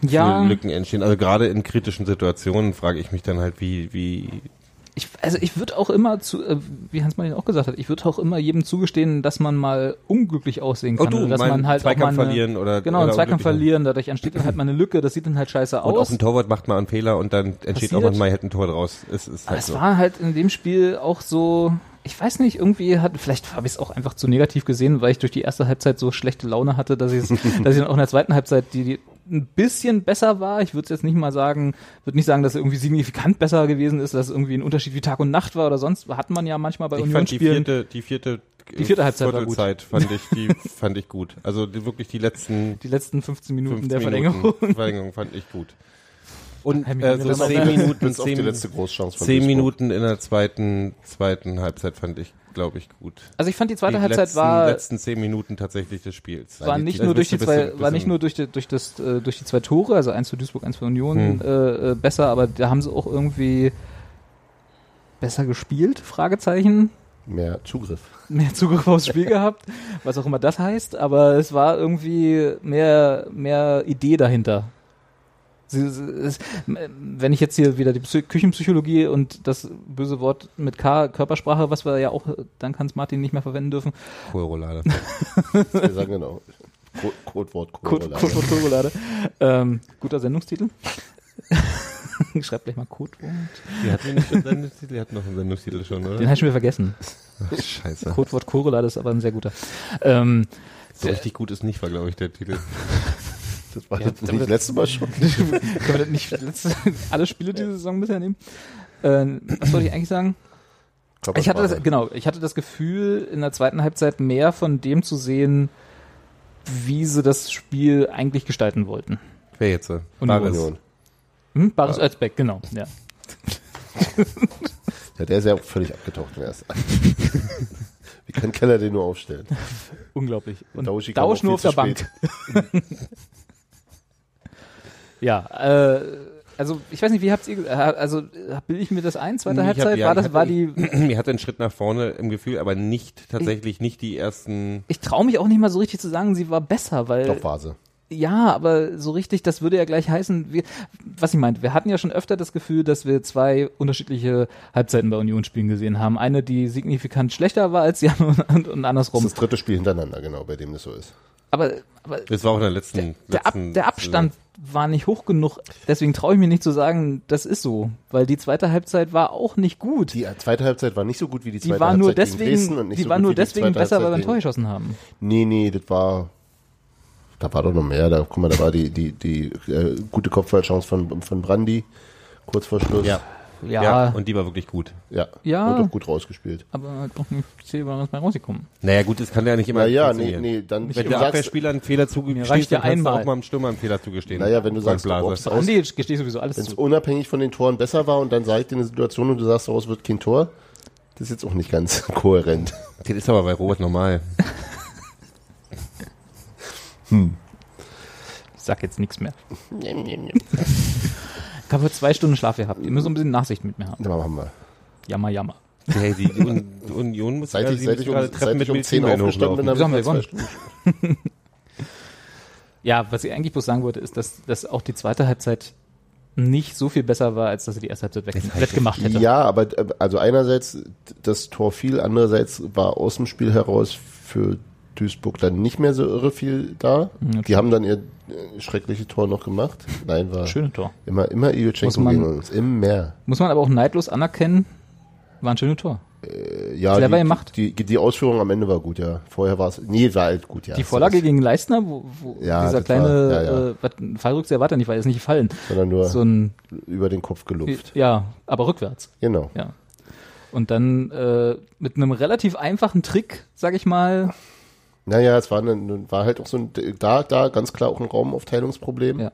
ja, für Lücken entstehen. Also gerade in kritischen Situationen frage ich mich dann halt, wie, wie ich, also ich würde auch immer zu, äh, wie Hans Martin auch gesagt hat, ich würde auch immer jedem zugestehen, dass man mal unglücklich aussehen Oh kann. du, oder dass man halt Zweikampf auch mal eine, verlieren oder genau, oder Zweikampf verlieren, dadurch entsteht dann halt mal eine Lücke, das sieht dann halt scheiße Und auch aus. ein Torwart macht mal einen Fehler und dann entsteht Passiert. auch manchmal halt ein Tor draus. Es ist Aber halt es so. war halt in dem Spiel auch so, ich weiß nicht, irgendwie hat, vielleicht habe ich es auch einfach zu negativ gesehen, weil ich durch die erste Halbzeit so schlechte Laune hatte, dass ich es, dass ich dann auch in der zweiten Halbzeit, die, die ein bisschen besser war, ich würde jetzt nicht mal sagen, würde nicht sagen, dass es irgendwie signifikant besser gewesen ist, dass es irgendwie ein Unterschied wie Tag und Nacht war oder sonst, hat man ja manchmal bei ich fand die vierte, die vierte, Die vierte Halbzeit war gut. Fand ich, die fand ich gut. Also die, wirklich die letzten Die letzten 15 Minuten 15 der Minuten Verlängerung. Verlängerung fand ich gut. Und äh, so zehn Minuten, auch die zehn, letzte Großchance von zehn. Minuten in der zweiten, zweiten Halbzeit fand ich, glaube ich, gut. Also ich fand die zweite die Halbzeit letzten, war, letzten zehn Minuten tatsächlich des Spiels. war Die- nicht die- nur durch die zwei, du- war nicht nur durch die, durch das, äh, durch die zwei Tore, also eins für Duisburg, eins für Union, Hm. äh, äh, besser, aber da haben sie auch irgendwie besser gespielt, Fragezeichen, Mehr Zugriff. mehr Zugriff aufs Spiel gehabt, was auch immer das heißt, aber es war irgendwie mehr, mehr Idee dahinter. Sie, sie, es, wenn ich jetzt hier wieder die Psy Küchenpsychologie und das böse Wort mit K, Körpersprache, was wir ja auch dank Hans Martin nicht mehr verwenden dürfen, Kohlroulade. Wir sagen genau. Co- Codewort Code, Codewort. Kohlroulade. Ähm, guter Sendungstitel. Schreibt gleich mal Codewort. Die hatten wir nicht schon Sendungstitel, die hatten noch einen Sendungstitel schon, oder? Den habe ich schon wieder vergessen. Ach, scheiße. Codewort Kohlroulade ist aber ein sehr guter. Ähm, So richtig gut ist nicht, war glaube ich der Titel. Das war Ja, das damit- nicht das letzte Mal schon. können wir das nicht letzte, alle Spiele diese Saison bisher nehmen? Ähm, was wollte ich eigentlich sagen? Ich hatte das, genau, ich hatte das Gefühl, in der zweiten Halbzeit mehr von dem zu sehen, wie sie das Spiel eigentlich gestalten wollten. Wer jetzt? so? Union. Baris. Union. Hm? Baris Özbeck, genau, ja. Ja, der ist ja auch völlig abgetaucht im ersten. Wie kann Keller den nur aufstellen? Unglaublich. Und Dausch nur auf der Bank. Ja, äh, also ich weiß nicht, wie habt ihr, äh, also bilde ich mir das ein, zweite Ich hab- Halbzeit, ja, war ich das, hab- war die, Mir hat einen Schritt nach vorne im Gefühl, aber nicht, tatsächlich nicht die ersten. ich traue mich auch nicht mal so richtig zu sagen, sie war besser, weil, Doch war sie. ja, aber so richtig, das würde ja gleich heißen, wir, was ich meinte, wir hatten ja schon öfter das Gefühl, dass wir zwei unterschiedliche Halbzeiten bei Unionsspielen gesehen haben. Eine, die signifikant schlechter war als die andere und, und Das andersrum. ist das dritte Spiel hintereinander, genau, bei dem das so ist. Aber, aber Das war auch in der letzten. der, Ab, letzten der Abstand war nicht hoch genug. Deswegen traue ich mir nicht zu sagen, das ist so. Weil die zweite Halbzeit war auch nicht gut. Die zweite Halbzeit war nicht so gut wie die Die zweite war nur Halbzeit gegen Dresden deswegen, und nicht die so war nur die deswegen besser, weil wir Halbzeit ein Tor geschossen haben. Nee, nee, das war Da war doch noch mehr. Da, guck mal, da war die, die, die äh, gute Kopfballchance von, von Brandy kurz vor Schluss. Ja. Ja, Ja, und die war wirklich gut. Ja. Ja. Doch gut rausgespielt. aber halt noch nicht zählbares bei rausgekommen. Naja, gut, das kann ja nicht immer Naja, nee, nee, dann, Wenn du Abwehrspieler einen Fehler ja dann kannst du einmal. auch mal einem Stürmer einen Fehler zugestehen. naja, wenn du sagst, Blase. ob's aus, Andi gestehe ich sowieso alles wenn es unabhängig von den Toren besser war und dann sagt dir eine Situation und du sagst, daraus wird kein Tor, das ist jetzt auch nicht ganz kohärent. Das ist aber bei Robert normal. Ich sag jetzt nichts mehr. Ich habe zwei Stunden Schlaf gehabt. Ihr müsst ein bisschen Nachsicht mit mir haben. Na, machen wir. Jammer, jammer. Hey, die Un Union muss Seit ja, ich, die seit ich um, gerade seit Treppen ich mit um 10 Medizinbällen aufgestanden bin, haben wir Stunden. Ja, was ich eigentlich bloß sagen wollte, ist, dass, dass auch die zweite Halbzeit nicht so viel besser war, als dass sie die erste Halbzeit weg, Das heißt, wettgemacht hätte. Ja, aber äh, also einerseits das Tor fiel, andererseits war aus dem Spiel heraus für Duisburg dann nicht mehr so irre viel da. Mhm, Die haben dann ihr äh, schreckliche Tor noch gemacht. Nein, war Schöne Tor. immer immer Ilchenko Muss man- gegen uns, immer. Muss man aber auch neidlos anerkennen, war ein schönes Tor. Äh, ja, Clever die, gemacht. Die, die, die Ausführung am Ende war gut, ja. Vorher war es, nee, war halt gut, ja. Die Vorlage So gegen Leistner, wo, wo Ja, dieser kleine war- ja, ja. Äh, was, Fallrückseher war da nicht, weil er ist nicht gefallen. sondern nur So ein, über den Kopf gelupft. ja, aber rückwärts. Genau. Ja. Und dann äh, mit einem relativ einfachen Trick, sag ich mal, Naja, es war, eine, war halt auch so ein, da, da ganz klar auch ein Raumaufteilungsproblem. Ja.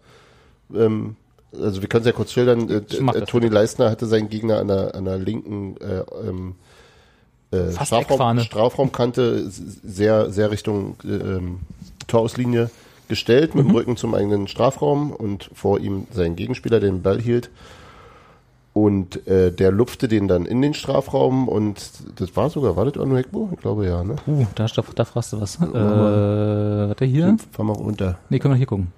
Ähm, also wir können es ja kurz schildern. Äh, äh. Toni Leistner hatte seinen Gegner an der, an der linken äh, ähm, äh, Strafraum. Strafraumkante sehr, sehr Richtung äh, Torauslinie gestellt, Mhm. mit dem Rücken zum eigenen Strafraum und vor ihm sein Gegenspieler, der den Ball hielt. Und äh, der lupfte den dann in den Strafraum und das war sogar, war das Onuekbo? Ich glaube ja, ne? uh, da, da, da fragst du was. Äh, warte hier? Fahr mal runter. Nee, können wir hier gucken.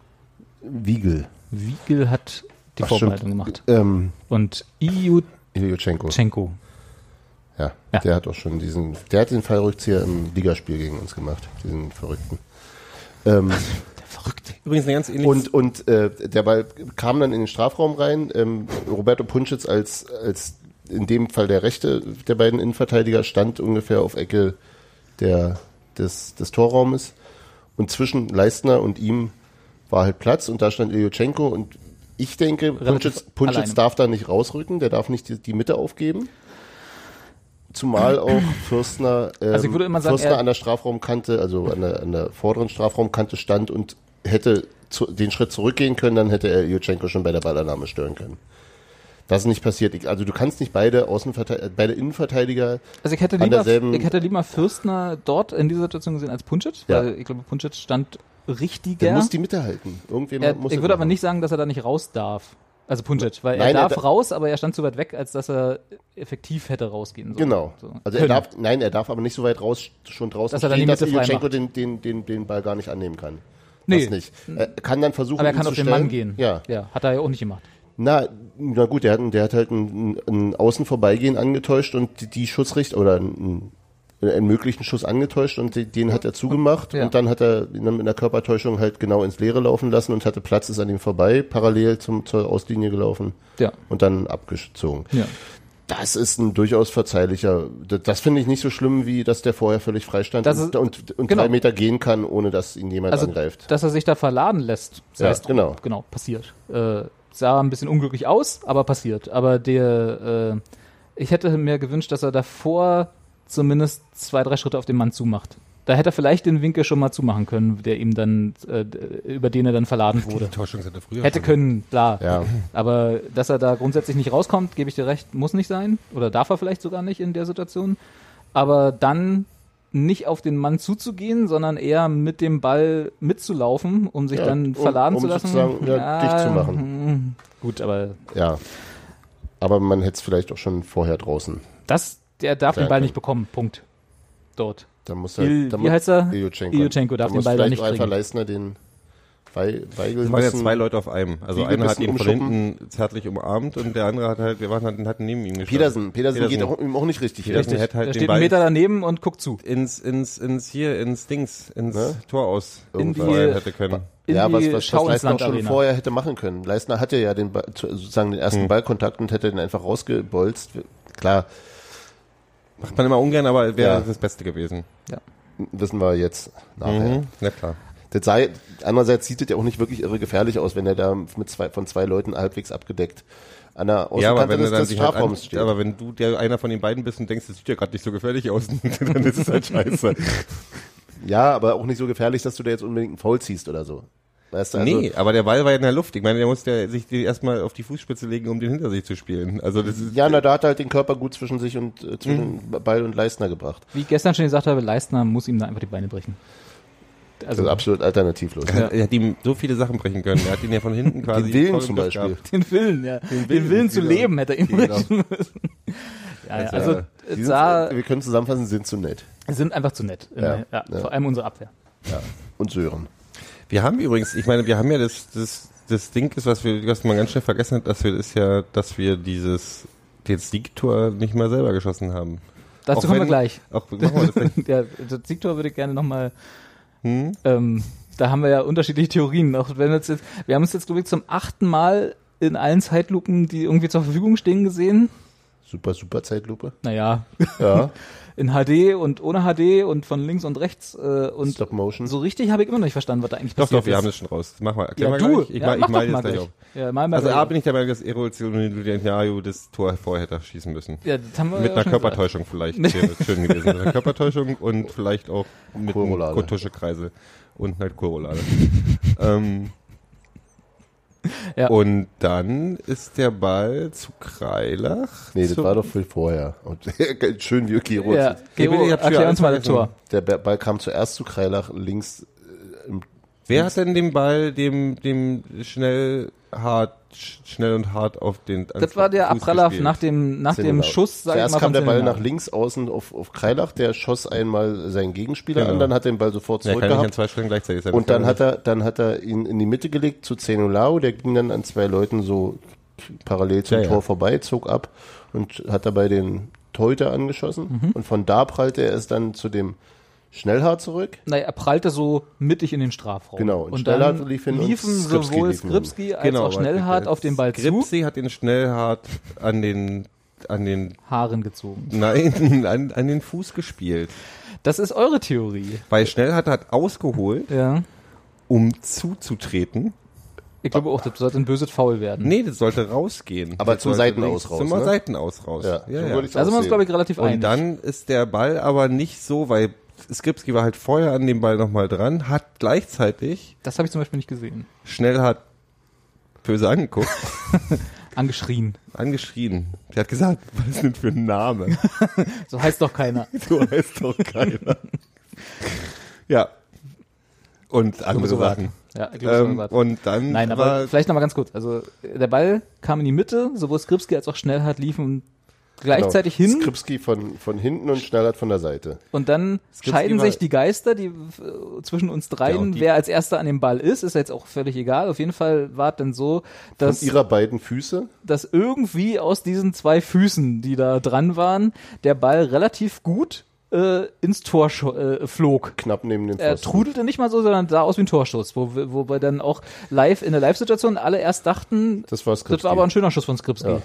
Wiegel. Wiegel hat die Ach, Vorbereitung stimmt. gemacht. Ähm, Und Iuchenko. Ilyuchenko. Ja, Ja. der hat auch schon diesen, der hat den Fallrückzieher im Ligaspiel gegen uns gemacht, diesen Verrückten. Ähm, Verrückt. Übrigens eine ganz ähnliche und und äh, der Ball kam dann in den Strafraum rein. Ähm, Roberto Punschitz als, als in dem Fall der rechte der beiden Innenverteidiger stand ungefähr auf Ecke der, des, des Torraumes. Und zwischen Leistner und ihm war halt Platz und da stand Ilyuchenko und ich denke, Punschitz, Punschitz darf da nicht rausrücken, der darf nicht die, die Mitte aufgeben. Zumal auch Fürstner, ähm, Also würde immer sagen, Fürstner er- an der Strafraumkante, also an der, an der vorderen Strafraumkante stand und hätte zu, den Schritt zurückgehen können, dann hätte er Jutschenko schon bei der Ballannahme stören können. Das ist nicht passiert. Also du kannst nicht beide Außenverteidiger, beide Innenverteidiger, Also ich hätte An lieber, derselben- ich hätte lieber Fürstner dort in dieser Situation gesehen als Puncic, Ja. weil ich glaube, Puncic stand der richtiger. muss die Mitte halten. Irgendjemand er, muss ich würde aber nicht sagen, dass er da nicht raus darf. Also Puncic, weil Nein, er er darf da- raus, aber er stand so weit weg, als dass er effektiv hätte rausgehen sollen. Genau. So. Also er darf, nein, er darf aber nicht so weit raus, schon draußen Dass er dann stehen, die dass Jutschenko den, den, den, den Ball gar nicht annehmen kann. Nee. Das nicht. Er kann dann versuchen, aber er kann auf den stellen. Mann gehen. Ja. ja. Hat er ja auch nicht gemacht. Na, na gut, der hat, der hat halt ein, ein Außen vorbeigehen angetäuscht und die, die Schussrichtung oder einen, einen möglichen Schuss angetäuscht und die, den hat er zugemacht Ja. und dann hat er ihn dann mit einer Körpertäuschung halt genau ins Leere laufen lassen und hatte Platz, ist an ihm vorbei, parallel zum, zur Auslinie gelaufen Ja. und dann abgezogen. Ja. Das ist ein durchaus verzeihlicher. Das, das finde ich nicht so schlimm, wie dass der vorher völlig frei stand Das und, ist- und, und genau. drei Meter gehen kann, ohne dass ihn jemand Also, angreift. dass er sich da verladen lässt. Das Ja, heißt, genau. Genau, passiert. Äh, sah ein bisschen unglücklich aus, aber passiert. Aber der, äh, ich hätte mir gewünscht, dass er davor zumindest zwei, drei Schritte auf den Mann zumacht. Da hätte er vielleicht den Winkel schon mal zumachen können, der ihm dann, äh, über den er dann verladen wurde. Die Täuschung hätte früher Hätte können, klar. Ja. Aber dass er da grundsätzlich nicht rauskommt, gebe ich dir recht, muss nicht sein. Oder darf er vielleicht sogar nicht in der Situation. Aber dann nicht auf den Mann zuzugehen, sondern eher mit dem Ball mitzulaufen, um sich Ja, dann um- verladen um zu lassen. sozusagen, ja, dicht zu machen. hm, Gut, aber Ja. Aber man hätte es vielleicht auch schon vorher draußen. das, der darf den Ball kann- nicht bekommen. Punkt. Dort. Da muss Il- halt, da wie heißt er? Ilyuchenko. Ilyuchenko darf da den Ball da nicht kriegen. Leistner den Wei- Weigel Es waren ja zwei Leute auf einem. Also einer hat ihn von hinten zärtlich umarmt und der andere hat halt, wir waren halt, hatten neben ihm gestanden. Pedersen. Pedersen, Pedersen. geht auch, ihm auch nicht richtig. Hätte halt er den steht Ball einen Meter daneben und guckt zu. ins, ins, ins hier, ins Dings, ins Ne? Tor aus In die- feuern hätte können. In ja, was, was, was Leistner schon Arena. vorher hätte machen können. Leistner hatte ja den sozusagen den Hm. ersten Ballkontakt und hätte den einfach rausgebolzt. Klar, Macht man immer ungern, aber wäre Ja. das Beste gewesen. Ja. wissen wir jetzt nachher. Mhm. Na klar. Das sei, andererseits sieht es ja auch nicht wirklich irre gefährlich aus, wenn er da mit zwei, von zwei Leuten halbwegs abgedeckt an der Ja, aber Außenkante wenn des, des sich halt an, Strafraums steht. aber wenn du der einer von den beiden bist und denkst, das sieht ja gerade nicht so gefährlich aus, dann ist es halt scheiße. Ja, aber auch nicht so gefährlich, dass du da jetzt unbedingt einen Foul ziehst oder so. Weißt du, also, nee, aber der Ball war ja in der Luft. Ich meine, der musste ja sich erstmal auf die Fußspitze legen, um den hinter sich zu spielen. Also das ist Ja, na, da hat er halt den Körper gut zwischen sich und äh, zwischen Mhm. Ball und Leistner gebracht. Wie ich gestern schon gesagt habe, Leistner muss ihm da einfach die Beine brechen. Das Also ist absolut alternativlos. er, er hat ihm so viele Sachen brechen können. Er hat ihn ja von hinten quasi Den Willen zum Beispiel. gehabt. den Willen, ja. Den Willen, Willen, zu genau. leben hätte er ihm Genau. brechen müssen. Ja, ja, also Ja, die sah, sind, wir können zusammenfassen, sind zu nett. sind einfach zu nett. Ja, Ja, ja, ja. Vor allem unsere Abwehr. Ja. Und Sören. Wir haben übrigens, ich meine, wir haben ja das, das, das Ding ist, was wir, was man ganz schnell vergessen hat, dass wir das ja, dass wir dieses, den Siegtor nicht mal selber geschossen haben. Dazu Auch kommen wir wenn- gleich. Auch, machen wir das gleich. ja, das Siegtor würde ich gerne nochmal, Hm? ähm, da haben wir ja unterschiedliche Theorien. Auch wenn wir uns jetzt, wir haben uns jetzt, glaube ich, zum achten Mal in allen Zeitlupen, die irgendwie zur Verfügung stehen, gesehen. Super, super Zeitlupe. Naja, Ja. in HD und ohne HD und von links und rechts äh, und Stop Motion. so richtig habe ich immer noch nicht verstanden, was da eigentlich Doch, passiert doch, wir ist. haben es schon raus. Mach mal, erklär ja, mal du, gleich. Ich, ja, mal, ich mal doch mal jetzt gleich auf. Ja, mal mal Also. A bin ich der Meinung, dass Erozioniario das Tor vorher hätte schießen müssen. ja, das haben wir Mit ja einer Körpertäuschung vielleicht wäre das schön gewesen. Mit einer Körpertäuschung und vielleicht auch mit einem Korolade. Kotuschekreise und halt Korolade. ähm, Ja. Und dann ist der Ball zu Kreilach. Nee, das war doch viel vorher. Und schön wie Giro. Ja, hab erklär uns mal das Tor. Der Ball kam zuerst zu Kreilach links Wer hat denn den Ball dem, dem schnell hart, sch- schnell und hart auf den Das war der Fuß Abpraller nach dem, nach dem. Schuss, sag ich Zuerst mal, kam der Ball nach links außen auf, auf Kreilach, der schoss einmal seinen Gegenspieler Genau. an, dann hat er den Ball sofort Ja, kann nicht an zurückgehabt. zwei gleichzeitig sein. Und dann hat er, dann hat er ihn in die Mitte gelegt zu Zenolao, der ging dann an zwei Leuten so parallel zum Ja, ja. Tor vorbei, zog ab und hat dabei den Torhüter angeschossen. Mhm. Und von da prallte er es dann zu dem Schnellhaar zurück. Naja, er prallte so mittig in den Strafraum. Genau, und und Schnellhardt dann lief hin und liefen Skripski sowohl. Skripski als genau, auch Schnellhardt auf den Ball zu, Skripsi hat den Schnellhart an den, an den, Haaren gezogen. nein, an, an den Fuß gespielt. Das ist eure Theorie. Weil Schnellhart hat ausgeholt, Ja. um zuzutreten. Ich glaube auch, das sollte ein böses Foul werden. Nee, das sollte rausgehen. Aber das zum Seitenaus raus, Zum ne? Seitenaus raus. Ja, ja, so ja. Da sind wir uns, glaube ich, relativ Und einig. dann ist der Ball aber nicht so, weil Skripski war halt vorher an dem Ball nochmal dran, hat gleichzeitig das habe ich zum Beispiel nicht gesehen. Schnellhart böse angeguckt, Angeschrien. angeschrien. Der hat gesagt, was ist denn für ein Name? So heißt doch keiner. So heißt doch keiner. ja. Und andere so. Sachen. Ja, ich glaube, so Ähm, weit. und dann Nein, aber vielleicht nochmal ganz kurz. Also der Ball kam in die Mitte, sowohl Skripski als auch Schnellhardt liefen gleichzeitig genau. hin Skripski von, von hinten und Schnellhardt von der Seite. und dann Skripski scheiden sich die Geister, die äh, zwischen uns dreien, die- wer als erster an dem Ball ist, ist jetzt auch völlig egal. Auf jeden Fall war es dann so, Von dass, ihrer beiden Füße. dass irgendwie aus diesen zwei Füßen, die da dran waren, der Ball relativ gut äh, ins Tor äh, flog. Knapp neben dem Er Pfosten. trudelte nicht mal so, sondern sah aus wie ein Torschuss, wo, wo wir dann auch live in der Live-Situation alle erst dachten, Das war Skripski. das war aber ein schöner Schuss von Skripski. Ja.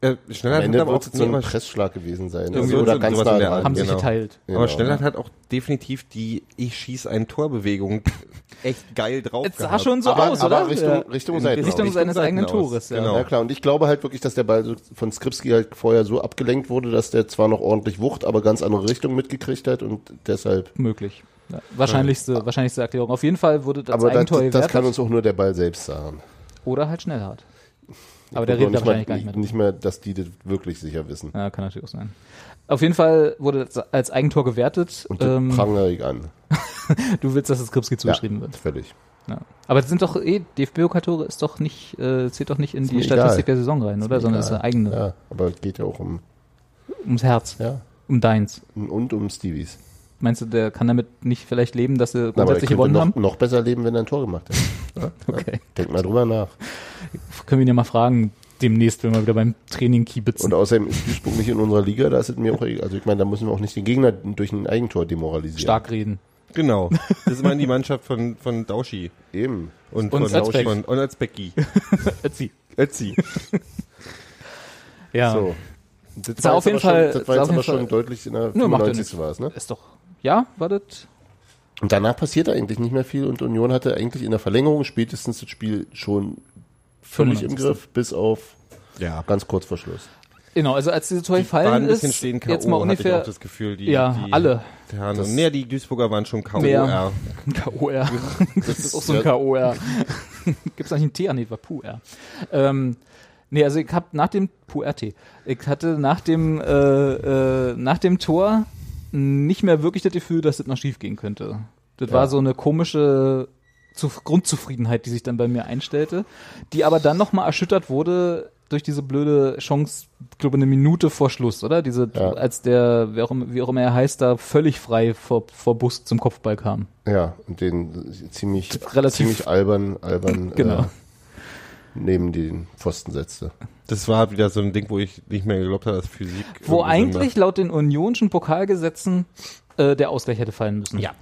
Äh, Am Schnellhart hat Ende aber auch wird es so ein Pressschlag gewesen sein. Irgendwie oder so- ganz nah dran. Haben sich genau. geteilt. Genau. aber Schnellhart hat auch definitiv die Ich schieß ein Torbewegung echt geil drauf Es sah gehabt. schon so aber, aus, aber oder? Richtung, Ja. Richtung Seiten. Richtung seines eigenen Seitenaus. Tores, ja. Genau. Ja klar, und ich glaube halt wirklich, dass der Ball von Skripski halt vorher so abgelenkt wurde, dass der zwar noch ordentlich Wucht, aber ganz andere Richtung mitgekriegt hat und deshalb. Möglich. Ja. Wahrscheinlichste, wahrscheinlichste Erklärung. Auf jeden Fall wurde das aber das, Eigentor das gewertet. kann uns auch nur der Ball selbst sagen. oder halt Schnellhart. Aber der redet da wahrscheinlich nicht, gar mal, nicht mehr. nicht mehr, dass die das wirklich sicher wissen. Ja, kann natürlich auch sein. Auf jeden Fall wurde das als Eigentor gewertet. Und das Ähm, prangere ich an. du willst, dass es Skripski zugeschrieben wird. Völlig. Ja. Aber das sind doch eh, DFB-Pokal-Tore ist doch nicht, äh, zählt doch nicht in Ist die Statistik egal. der Saison rein, oder? mir Sondern ist egal. eine eigene. Ja, aber es geht ja auch um, Ums Herz. ja, Um deins. und um Stevies. Meinst du, der kann damit nicht vielleicht leben, dass sie er grundsätzlich gewonnen noch, haben? noch besser leben, wenn er ein Tor gemacht hat. Okay. Denk mal drüber nach. Können wir ihn ja mal fragen, demnächst, wenn wir wieder beim Training kiebitzen. Und außerdem ist Duisburg nicht in unserer Liga, da ist es mir auch egal. Also ich meine, da müssen wir auch nicht den Gegner durch ein Eigentor demoralisieren. Stark reden. Genau. Das ist mal die Mannschaft von, von Dauschi. Eben. Und, Und von. Von, und Özbeki. Ötzi. Ötzi. Ja. So. Das Sah war auf jetzt jeden aber Fall- Schon, das war jetzt auf jeden aber schon Fall- deutlich in der Nö, macht ja 95. war es, ne? Ist doch, ja, war das? Und danach passierte eigentlich nicht mehr viel und Union hatte eigentlich in der Verlängerung spätestens das Spiel schon völlig im 95. Griff, bis auf Ja. ganz kurz vor Schluss. Genau, also als diese Tor Die waren gefallen ein bisschen ist, jetzt mal hatte ich ungefähr auch das Gefühl. Die, Ja, die alle. Herren, Das- nee, die Duisburger waren schon K.O. Mehr. Ja. ein KOR. Das ist auch so ein. KOR. Gibt's eigentlich einen T? Ah, nee, war Puh-R. Ähm, nee, also ich hab nach dem Puh-RT, ich hatte nach dem, äh, äh, nach dem Tor nicht mehr wirklich das Gefühl, dass das noch schief gehen könnte. Das Ja. war so eine komische Zu Grundzufriedenheit, die sich dann bei mir einstellte, die aber dann nochmal erschüttert wurde durch diese blöde Chance, ich glaube eine Minute vor Schluss, oder? Diese, Ja. als der, wie auch, immer- wie auch immer er heißt, da völlig frei vor, vor Bus zum Kopfball kam. Ja, und den ziemlich, Relativ- ziemlich albern, albern Genau. äh, neben den Pfosten setzte. Das war wieder so ein Ding, wo ich nicht mehr geglaubt habe, dass Physik. Wo eigentlich laut den Unionischen Pokalgesetzen äh, der Ausgleich hätte fallen müssen. Ja.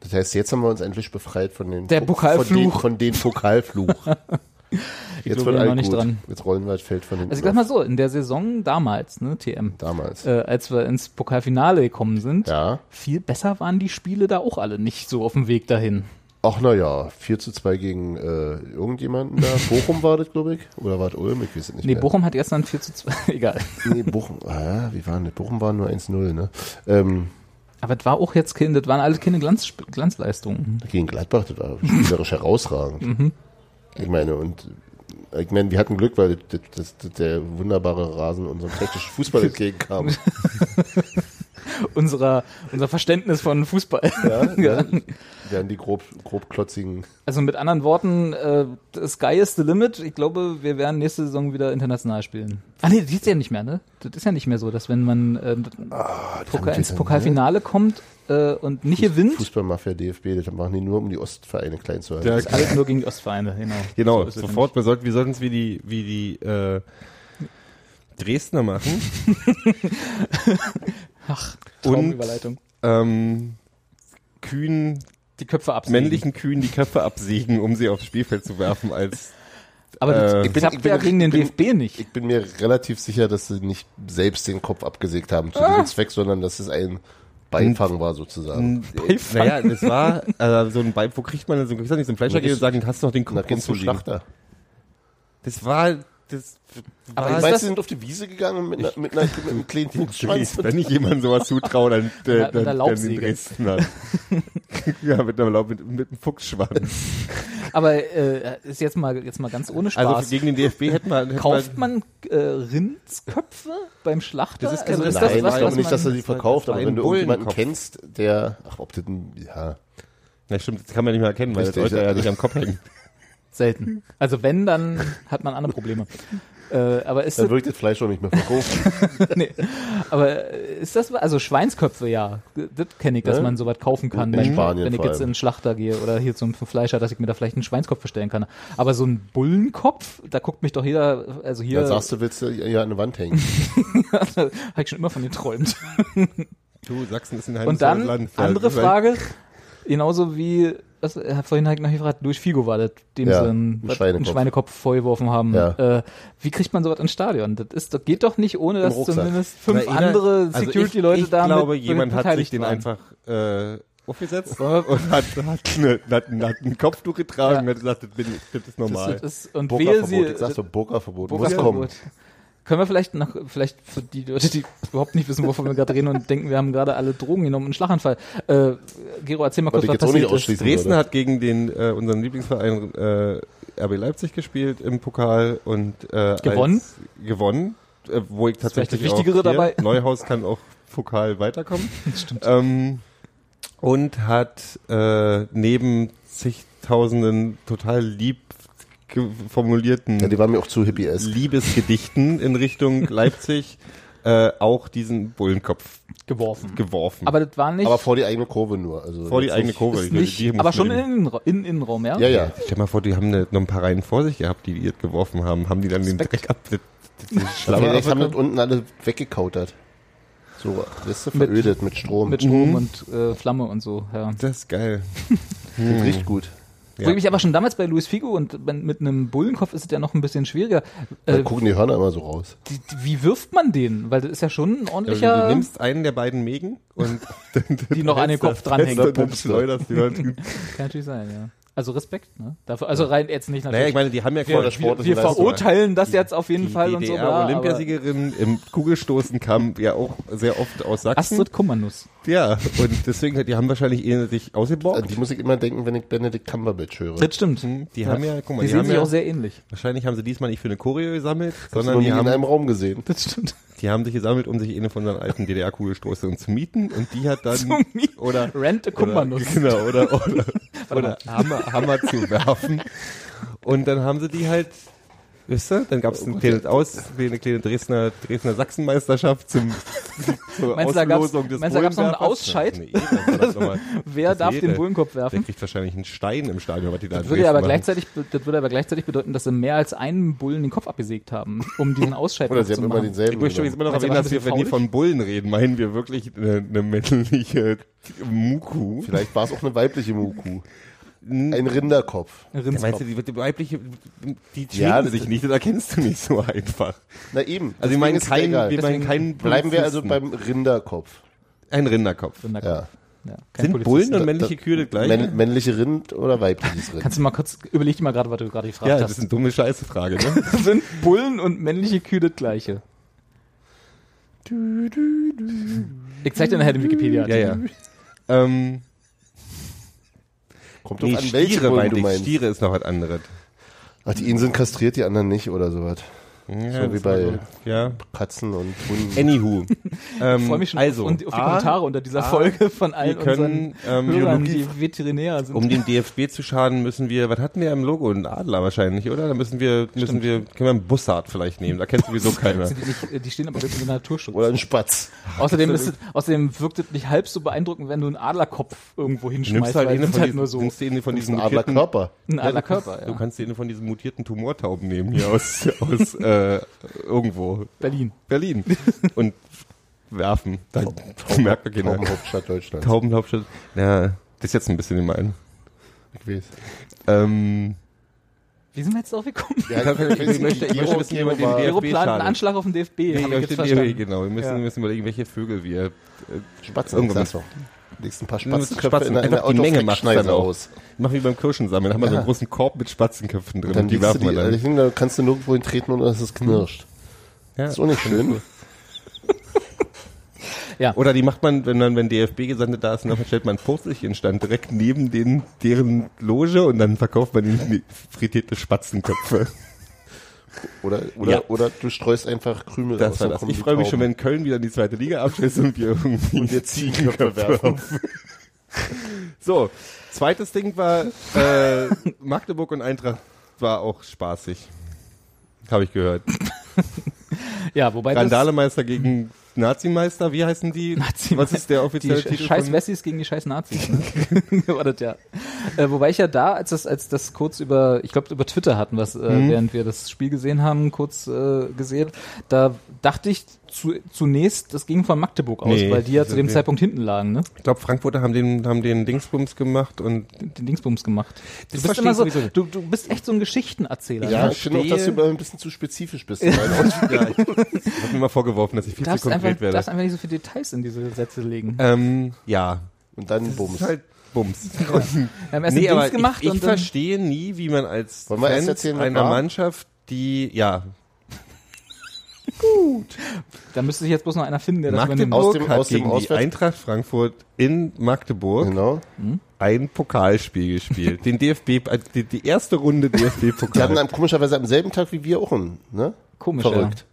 Das heißt, jetzt haben wir uns endlich befreit von den Der von Pokalfluch. den, von den Pokalfluch. jetzt wird noch nicht gut. dran. Jetzt rollen wir das Feld von den Also ich sag mal so, in der Saison damals, ne, TM, damals. äh, als wir ins Pokalfinale gekommen sind, Ja. viel besser waren die Spiele da auch alle nicht so auf dem Weg dahin. Ach naja, 4 zu 2 gegen äh, irgendjemanden da. Bochum war das, glaube ich. Oder war das Ulm? Ich weiß es nicht Nee, mehr. Bochum hat gestern 4 zu 2, egal. Nee, Bochum. Ah, wie war denn das? Bochum war nur 1-0, ne? Ähm, Aber das war auch jetzt keine, das waren alle keine Glanz, Glanzleistungen. gegen Gladbach, das war spielerisch herausragend. Ich meine, und ich meine, wir hatten Glück, weil das, das, das, der wunderbare Rasen unserem technischen Fußball entgegenkam. Unserer, unser Verständnis von Fußball. Ja, ja. Während die grob, grobklotzigen. Also mit anderen Worten, äh, das Sky is the limit. Ich glaube, wir werden nächste Saison wieder international spielen. Ah nee, das ist ja nicht mehr, ne? Das ist ja nicht mehr so, dass wenn man äh, Pokal, ins Pokalfinale kommt äh, und nicht gewinnt, Fußballmafia DFB, das machen die nur, um die Ostvereine klein zu halten. Der- ist alles nur gegen die Ostvereine, genau. Genau, So sofort. Wir sollten, wir sollten es wie die, wie die äh, Dresdner machen. Ach, Und- ähm, Kühen, Die Köpfe absägen. männlichen Kühen die Köpfe absägen, um sie aufs Spielfeld zu werfen, als Aber das äh, Ich bin- ich ja gegen den ich bin- DFB nicht. Ich bin mir relativ sicher, dass sie nicht selbst den Kopf abgesägt haben zu Ah. diesem Zweck, sondern dass es ein Beifang war sozusagen. Beifang. Naja, das war äh, so ein Beif, wo kriegt man denn so, kriegst du nicht so ein Fleischer Na, und sagen, hast du noch den Kopf du zum? Schlachter. Das war, das Aber ist Meinst das- du, sie sind auf die Wiese gegangen mit, einer, mit, einer, mit einem kleinen Fuchsschwanz? wenn ich jemandem sowas zutraue, dann, äh, dann, dann in Laubsäge. Dresden dann. ja, mit einer Laub, mit, mit einem Fuchsschwanz. Aber äh, ist jetzt mal jetzt mal ganz ohne Spaß. Also gegen den DFB hätten wir, Kauft man äh, Rindsköpfe beim Schlachter? Das ist kein also ist Nein, das was, ich glaube nicht, dass er die das verkauft, das aber wenn du irgendjemanden Bullenkopf. kennst, der, ach, ob das ein, ja, Ja, stimmt, das kann man nicht mehr erkennen, weil das Richtig, heute ja. ja nicht am Kopf hängt. Selten. Also wenn, dann hat man andere Probleme. Äh, aber ist dann das, wird das Fleisch auch nicht mehr verkauft. nee. aber ist das also Schweinsköpfe ja, das kenne ich, dass Ja. man sowas kaufen kann, In wenn, Spanien wenn ich jetzt in einen Schlachter gehe oder hier zum Fleischer, dass ich mir da vielleicht einen Schweinskopf bestellen kann. Aber so ein Bullenkopf, da guckt mich doch jeder, also hier Dann sagst du, willst du ja an der Wand hängen. habe ich schon immer von geträumt. Du, Sachsen ist ein Und dann, Land. andere Frage, genauso wie, was, er hat vorhin halt noch gefragt, durch Figo war das, dem Ja, sie ein einen, was, Schweinekopf. einen Schweinekopf vorgeworfen haben. Ja. Äh, wie kriegt man sowas ins Stadion? Das ist, das geht doch nicht, ohne dass zumindest fünf Na, andere also Security-Leute ich, da Ich glaube, jemand hat sich den waren. einfach äh, aufgesetzt und hat, hat, eine, hat, ein- hat ein Kopftuch getragen Ja. und hat gesagt, das, bin, das ist normal. Das, das ist, und Burka-Verbot. Ich sag so, Burka-Verbot. Muss kommen. Können wir vielleicht noch, vielleicht für die Leute, die überhaupt nicht wissen, wovon wir gerade reden und denken, wir haben gerade alle Drogen genommen, einen Schlaganfall. Äh, Gero, erzähl mal Was kurz, ich was passiert ist. ausschließen Dresden würde. hat gegen den äh, unseren Lieblingsverein äh, RB Leipzig gespielt im Pokal und äh, Gewonnen? Als, gewonnen, äh, wo ich tatsächlich das Wichtigere auch hier, dabei. Neuhaus kann auch Pokal weiterkommen. Stimmt. Ähm, und hat äh, neben zigtausenden total lieb formulierten Ja, die waren mir auch zu hippie-esque. Liebesgedichten in Richtung Leipzig äh, auch diesen Bullenkopf Geworfen. geworfen. Aber das war nicht, Aber vor die eigene Kurve nur. Also vor die eigene Kurve. ist nicht die aber schon in, den Innenra- in den Innenraum, ja? Ja, ja. Stell dir mal vor, die haben eine, noch ein paar Reihen vor sich gehabt, die die jetzt geworfen haben. Haben die dann den Respekt. Dreck ab, die, die, vielleicht haben das unten alle weggekautert. So, weißt du, Mit- verödet mit Strom. Mit Strom und äh, Flamme und so, ja. Das ist geil. Das riecht gut. Wo ich mich aber schon damals bei Luis Figo und mit einem Bullenkopf ist es ja noch ein bisschen schwieriger. Dann Äh, gucken die Hörner immer so raus. die, wie wirft man den? Weil das ist ja schon ein ordentlicher, du nimmst einen der beiden Mägen und die noch an den Kopf dranhängen. dann du. Kann natürlich sein, ja. Also Respekt, ne? Dafür, also rein jetzt nicht Naja, natürlich. ich meine, die haben ja Vor der Sport wir wir verurteilen das jetzt auf jeden die Fall und so. bla, aber- DDR-Olympiasiegerin im Kugelstoßen kam ja auch sehr oft aus Sachsen. Astrid Kummernuss. Ja, und deswegen, die haben wahrscheinlich eh sich An ausgeborgt. die muss ich immer denken, wenn ich Benedict Cumberbatch höre. Das stimmt. Die haben ja, guck mal, Die die, sehen haben sich ja, auch sehr ähnlich. wahrscheinlich haben sie diesmal nicht für eine Choreo gesammelt, noch sondern die in haben, einem Raum gesehen. Das stimmt. die haben sich gesammelt, um sich eine von unseren alten DDR-Kugelstoßern zu mieten und die hat dann, oder, Rent a oder, Kummernuss. genau, oder, oder, oder Hammer, Hammer zu werfen. Und dann haben sie die halt, wisst ihr, dann gab es ein kleines Aus, eine kleine Dresdner, Dresdner Sachsenmeisterschaft zum, zur Meinst du, da gab's- Auslosung des meinst du, da gab's noch einen? Ausscheid? Nee, nochmal- Wer darf jede. den Bullenkopf Der werfen? kriegt wahrscheinlich einen Stein im Stadion, was die da Das würde, aber machen. gleichzeitig, das würde aber gleichzeitig bedeuten, dass sie mehr als einen Bullen den Kopf abgesägt haben, um diesen Ausscheid Oder sie zu haben immer machen. denselben. Ich möchte immer noch du, erwähnen, das dass wir, wenn wir von Bullen reden, meinen wir wirklich eine, eine männliche Muku. Vielleicht war es auch eine weibliche Muku. Ein Rinderkopf. Ein Ja, Rindskopf. meinst du, die, die weibliche, die schminken Ja, das- sich nicht, das erkennst du nicht so einfach. Na eben. Also wir deswegen meinen ist es keinen, wir meinen keinen Bleiben wir also beim Rinderkopf. Ein Rinderkopf. Rindskopf. Ja. Ja, Sind Polizist. Bullen und Da- männliche da- Kühe das gleiche? Männ, männliche Rind oder weibliches Rind? Kannst du mal kurz, überleg dir mal gerade, was du gerade gefragt ja, das hast. ist eine dumme Scheiße-Frage, ne? Sind Bullen und männliche Kühe das gleiche? Ich zeig dir nachher den wikipedia ja, ja. Ähm, Kommt doch nee, an, welche Stiere Bullen du meinst. Stiere ist noch was anderes. Ach, die einen sind kastriert, die anderen nicht oder sowas. Ja, So wie bei- Ja. Katzen und Hunden. Anywho. ähm, Ich freue mich schon also, auf, und auf die A, Kommentare unter dieser A, Folge von wir allen können, unseren ähm, Hörern, Biologie- die Veterinär sind. Um dem DFB zu schaden, müssen wir, was hatten wir im Logo? Ein Adler wahrscheinlich, oder? Da müssen wir, müssen wir, können wir einen Bussard vielleicht nehmen. Da kennt sowieso keiner. Die, äh, die stehen aber wirklich unter Naturschutz. Oder ein Spatz. Außerdem, ist außerdem wirkt es nicht halb so beeindruckend, wenn du einen Adlerkopf irgendwo Du nimmst hinschmeißt, halt weil eine von halt diesen, nur so nimmst du eine von diesen Adlerkörper. ein Adlerkörper. du Ja. kannst dir eine von diesen mutierten Tumortauben nehmen hier aus, aus, äh, irgendwo. Berlin. Berlin. Und werfen. Dann merkt man keiner. Taubenhauptstadt Deutschlands. Taubenhauptstadt. Ja, das ist jetzt ein bisschen gemein. Ich weiß. Ähm, Wie sind wir jetzt drauf gekommen? Ja, Ich möchte- ich möchte wissen, wie man den DFB plant einen. Anschlag auf den DFB. nee, ich ich jetzt möchte verstanden. genau. Wir müssen, Ja. wir müssen überlegen, welche Vögel wir. Äh, Spatzen, doch. Legst ein paar Spatzenköpfe Spatzen. in einer, in Einfach die Menge macht's dann aus. machen wie beim Kirschensammeln. Da haben wir so einen Ja. großen Korb mit Spatzenköpfen drin. Und dann und die werfen wir die, dann. ich finde, da kannst du nirgendwo hintreten und dass es knirscht. Ja. Ist auch nicht schön. Oder die macht man, wenn man, wenn DFB-Gesandte da ist, dann stellt man ein Postelchen stand direkt neben den, deren Loge und dann verkauft man ihnen frittierte Spatzenköpfe. Oder, oder, Ja. oder du streust einfach Krümel Das aus. war dann das. kommen Ich freue mich schon, wenn Köln wieder in die zweite Liga abschließt und wir irgendwie Und wir Ziegenköpfe werfen. So, zweites Ding war äh, Magdeburg und Eintracht war auch spaßig. Habe ich gehört. Ja, wobei das, Randalemeister gegen Nazimeister, wie heißen die? Nazimeister. Was ist der die offizielle Sch- Titel? scheiß Wessis gegen die scheiß Nazis. Ne? War das ja. Äh, wobei ich ja da, als das, als das kurz über, ich glaube über Twitter hatten, was äh, Mhm. während wir das Spiel gesehen haben, kurz äh, gesehen, da dachte ich zu, zunächst, das ging von Magdeburg aus, Nee, weil die ja zu dem wir- Zeitpunkt hinten lagen, ne? Ich glaube, Frankfurter haben den, haben den Dingsbums gemacht und Den Dingsbums gemacht. Du Das bist so, du, du bist echt so ein Geschichtenerzähler. Ja, ne? ich finde auch, dass du immer ein bisschen zu spezifisch bist. ja, ich habe mir mal vorgeworfen, dass ich viel Du zu darfst einfach, konkret werde. darfst einfach nicht so viele Details in diese Sätze legen. Ähm, ja, Und dann das Bums. ist halt Bums. Wir haben erst nee, aber Dings gemacht ich, ich und dann, verstehe nie, wie man als Wollen wir erst Fans erzählen, was einer? Mannschaft, die, ja, da müsste sich jetzt bloß noch einer finden, der das übernimmt. Aus Magdeburg dem- hat aus dem gegen die Auswärts- Eintracht Frankfurt in Magdeburg Genau. ein Pokalspiel gespielt. Den DFB, äh, die, die erste Runde Die hatten DFB-Pokal. am, komischerweise am selben Tag wie wir auch einen, ne? Komisch, Verrückt.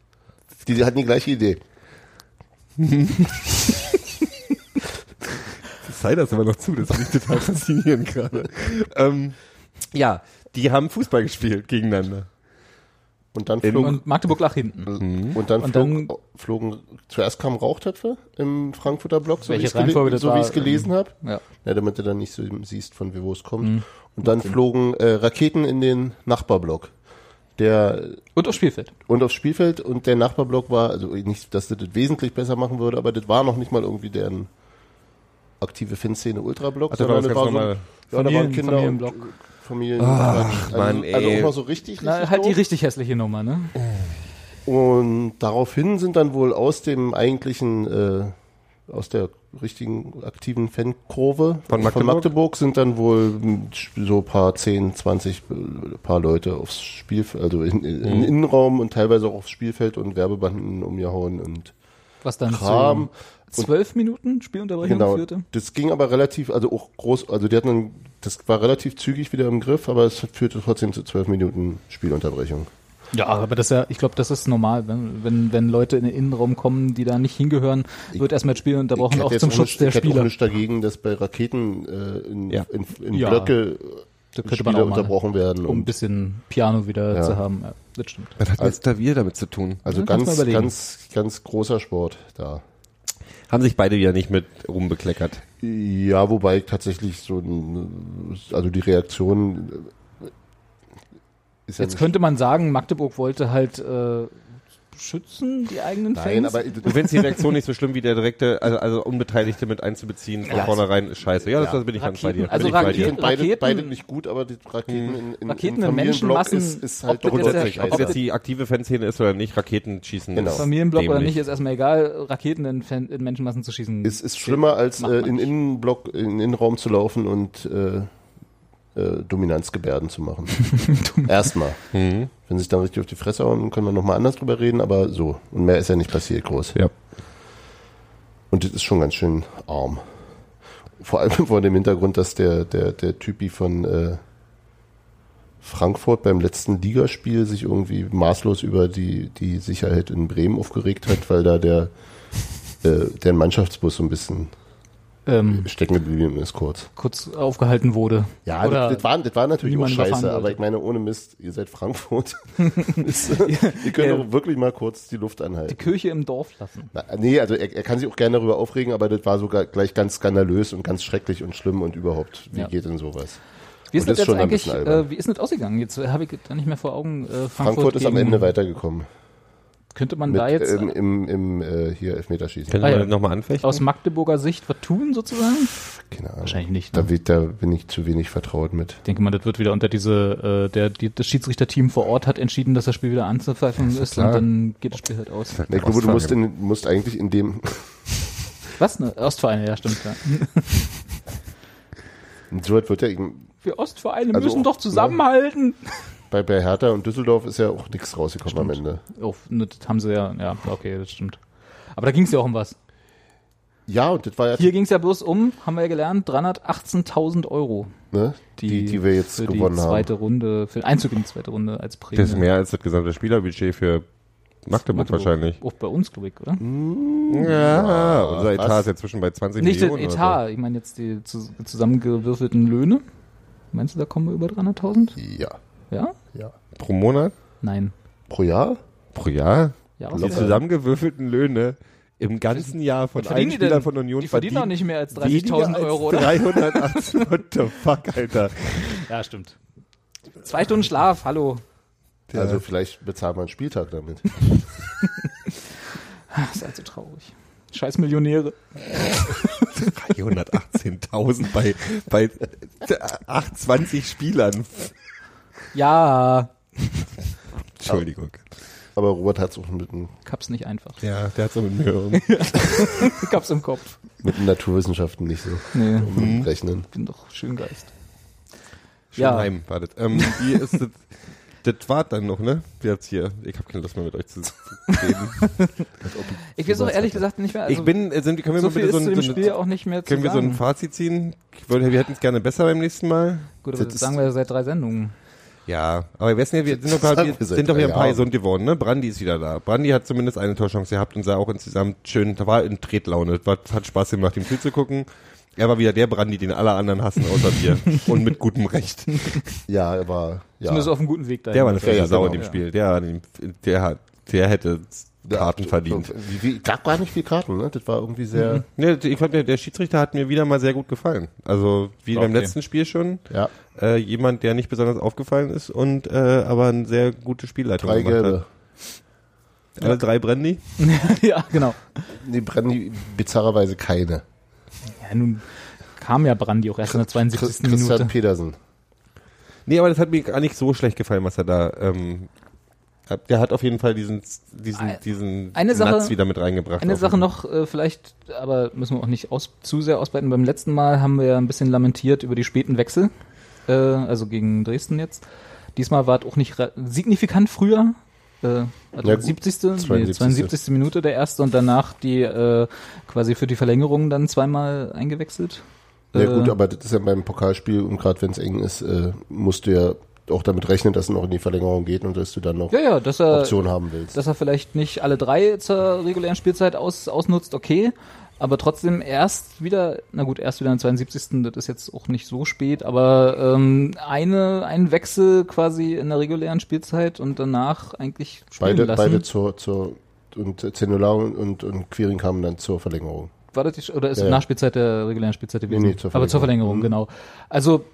Die hatten die gleiche Idee. Sei das aber noch zu, das finde ich total faszinierend gerade. Ähm, ja, die haben Fußball gespielt gegeneinander. Und dann flog, Und Magdeburg lag hinten. und dann, und flog, dann- flogen, zuerst kamen Rauchtöpfe im Frankfurter Block, so wie ich es so ich's gelesen habe. Ja. Ja, damit du dann nicht so siehst, von wo es kommt. Mhm. Und dann flogen äh, Raketen in den Nachbarblock. Der Und aufs Spielfeld. und aufs Spielfeld und der Nachbarblock war, also nicht, dass das, das wesentlich besser machen würde, aber das war noch nicht mal irgendwie deren aktive Fanszene Ultrablock, war sondern das war so, ja, da waren Kinder und. Familien. Ach, also, Mann, ey. also auch mal so richtig, richtig Na, halt die richtig hässliche Nummer, ne? Und daraufhin sind dann wohl aus dem eigentlichen, äh, aus der richtigen aktiven Fankurve Von Magdeburg? sind dann wohl so paar 10, 20 äh, paar Leute aufs Spielfeld, also in, in, Mhm. in den Innenraum und teilweise auch aufs Spielfeld und Werbebanden umgehauen und Was dann Kram. zu zwölf Minuten Spielunterbrechung Genau. führte. Das ging aber relativ, also auch groß, also die hatten, einen- das war relativ zügig wieder im Griff, aber es führte trotzdem zu zwölf Minuten Spielunterbrechung. Ja, aber das ist ja, ich glaube, das ist normal, wenn, wenn, wenn Leute in den Innenraum kommen, die da nicht hingehören, wird erstmal das Spiel unterbrochen, auch zum jetzt Schutz der ich hätte Spieler. nichts dagegen, dass bei Raketen äh, in, Ja. in, in Ja. Blöcke Da könnte man Spiele auch mal, unterbrochen werden. um ein bisschen Piano wieder Ja. zu haben. Ja, das stimmt. Was hat jetzt Klavier damit zu tun? also Ja, ganz, ganz, ganz großer Sport da. Haben sich beide ja nicht mit rumbekleckert. Ja, wobei ich tatsächlich so, ein, also die Reaktion äh, ist ja Jetzt könnte man sagen, Magdeburg wollte halt äh, schützen, die eigenen Nein, Fans. aber Du findest die Reaktion nicht so schlimm wie der direkte, also, also Unbeteiligte mit einzubeziehen von Ja, vornherein ist scheiße. Ja, das, Ja. das bin ich ganz bei Raketen- dir. also bin ich bei Raketen- dir. sind beide, Raketen- beide nicht gut, aber die Raketen in, in, Raketen im Menschenmassen, ist, ist halt ob das doch Grundsätzlich, ob das scheiße. jetzt die aktive Fanszene ist oder nicht, Raketen schießen. Genau. ist Familienblock oder dämlich. nicht, ist erstmal egal, Raketen in, Fan, in Menschenmassen zu schießen. Es ist schlimmer, als äh, in. Innenblock, in den Innenraum zu laufen und äh, äh, Dominanzgebärden zu machen. Erstmal. Mhm. Wenn sie sich dann richtig auf die Fresse hauen, können wir nochmal anders drüber reden, aber so. Und mehr ist ja nicht passiert groß. Ja. Und das ist schon ganz schön arm. Vor allem vor dem Hintergrund, dass der, der, der Typi von äh, Frankfurt beim letzten Ligaspiel sich irgendwie maßlos über die, die Sicherheit in Bremen aufgeregt hat, weil da der, äh, der Mannschaftsbus so ein bisschen ähm, stecken geblieben ist kurz. kurz aufgehalten wurde. Ja, Oder das, das, war, das war natürlich auch scheiße, aber ich meine, ohne Mist, ihr seid Frankfurt. Ist, ihr könnt Ja. doch wirklich mal kurz die Luft die anhalten. Kirche im Dorf lassen. Na, nee, also er, er kann sich auch gerne darüber aufregen, aber das war sogar gleich ganz skandalös und ganz schrecklich und schlimm und überhaupt, wie Ja. geht denn sowas? Wie ist das das jetzt eigentlich, äh, wie ist denn das ausgegangen? Jetzt habe ich da nicht mehr vor Augen. Äh, Frankfurt, Frankfurt, ist am Ende weitergekommen. Könnte man Mit, da jetzt ähm, im, im äh, hier Elfmeterschießen. Können Ah, wir ja. nochmal anfechten? aus Magdeburger Sicht was tun sozusagen? Keine Ahnung. Wahrscheinlich nicht. Da, Ne? wird, da bin ich zu wenig vertraut mit. Ich denke mal, das wird wieder unter diese, äh, der, die, das Schiedsrichterteam vor Ort hat entschieden, dass das Spiel wieder anzupfeifen ist klar. und dann geht das Spiel halt aus. Ich glaube, du musst, in, musst eigentlich in dem, Was? Ne? Ostvereine, ja stimmt. Ja. so weit wird ja, eben- Wir Ostvereine Also müssen doch zusammenhalten. Bei, bei Hertha und Düsseldorf ist ja auch nichts rausgekommen am Ende. Oh, das haben sie ja, ja, okay, das stimmt. Aber da ging es ja auch um was. Ja, und das war ja, Hier ging es ja bloß um, haben wir ja gelernt, 318.000 Euro. ne, die, die, wir jetzt für gewonnen die haben. zweite Runde, für den Einzug in die zweite Runde als Prämie. Das ist mehr als das gesamte Spielerbudget für Magdeburg, wahrscheinlich. Auch bei uns, glaube ich, oder? Ja, unser Etat was? ist jetzt zwischen bei 20 Nicht den Millionen. Etat, ich meine jetzt die zu, zusammengewürfelten Löhne. Meinst du, da kommen wir über 300.000? Ja, Ja? ja. Pro Monat? Nein. Pro Jahr? Pro Jahr? Die Jahresgehalt. zusammengewürfelten Löhne im ganzen Jahr von allen die Spielern denn? von Union Die verdienen doch verdienen nicht mehr als weniger 30.000 als Euro, oder? 380, what the fuck, Alter. Ja, stimmt. Zwei Stunden Schlaf, hallo. Also vielleicht bezahlt man einen Spieltag damit. Das ist halt so traurig. Scheiß Millionäre. 318.000 bei, bei 28 Spielern. Ja, Entschuldigung. Aber Robert hat es auch mit, einem- ich hab's nicht einfach. Ja, der hat so mit mir. Ich hab's im Kopf. mit den Naturwissenschaften nicht so Nee, umrechnen. bin doch Schöngeist. Ja. Schönheim war das. Ähm, wie ist das? Das war dann noch, ne? Wir haben's hier. Ich habe keine Lust mehr mit euch zu reden. Ich weiß auch ehrlich gesagt nicht mehr. Also, ich bin, äh, sind, können wir so mal bitte so, ein, dem so Spiel auch nicht mehr können wir so ein sagen. Fazit ziehen? Ich wir hätten es gerne besser beim nächsten Mal. Gut, aber Das das sagen wir ja seit drei Sendungen. Ja, aber wir wissen ja, wir sind doch, grad, wir sind doch hier ein paar gesund geworden, ne? Brandi ist wieder da. Brandi hat zumindest eine Torchance gehabt und sah auch insgesamt schön, da war in Tretlaune. War, hat Spaß gemacht, ihm zuzugucken. Er war wieder der Brandi, den alle anderen hassen, außer wir. und mit gutem Recht. Ja, aber ja. Zumindest auf einem guten Weg dahin. Der war eine fette ja, Sau genau. in dem Ja. Spiel. Der, der, hat, der hätte Karten Ja, verdient. Wie, wie, gab gar nicht viel Karten, ne? Das war irgendwie sehr. Ne, ich fand, der, der Schiedsrichter hat mir wieder mal sehr gut gefallen. Also wie beim letzten Spiel schon. Ja, Äh, jemand, der nicht besonders aufgefallen ist und äh, aber eine sehr gute Spielleitung drei gemacht gelbe. hat. Alle drei Brandy. ja, genau. Nee, Brandy bizarrerweise keine. Ja, nun kam ja Brandi auch erst in der 72. Christian Minute. Pedersen. Nee, aber das hat mir gar nicht so schlecht gefallen, was er da. Ähm, der hat auf jeden Fall diesen, diesen, diesen eine Sache- Nuts wieder mit reingebracht. Eine Sache noch, äh, vielleicht, aber müssen wir auch nicht aus, zu sehr ausbreiten. Beim letzten Mal haben wir ja ein bisschen lamentiert über die späten Wechsel, äh, also gegen Dresden jetzt. Diesmal war es auch nicht signifikant früher. Äh, also Ja, gut. 70. Nee, 72. 72. Minute der erste und danach die äh, quasi für die Verlängerung dann zweimal eingewechselt. Ja Äh, gut, aber das ist ja beim Pokalspiel und gerade wenn es eng ist, äh, musst du ja auch damit rechnen, dass es noch in die Verlängerung geht und dass du dann noch ja, ja, dass er, Option haben willst. dass er vielleicht nicht alle drei zur regulären Spielzeit aus, ausnutzt, okay. Aber trotzdem erst wieder, na gut, erst wieder in 72. Das ist jetzt auch nicht so spät, aber ähm, eine, ein Wechsel quasi in der regulären Spielzeit und danach eigentlich spielen beide, lassen. beide zur, zur und Zenula und, und, Quiring kamen dann zur Verlängerung. War das die, oder ist Ja. Nachspielzeit der regulären Spielzeit gewesen? Nee, nee, zur Aber zur Verlängerung. Verlängerung, Mhm. genau. Also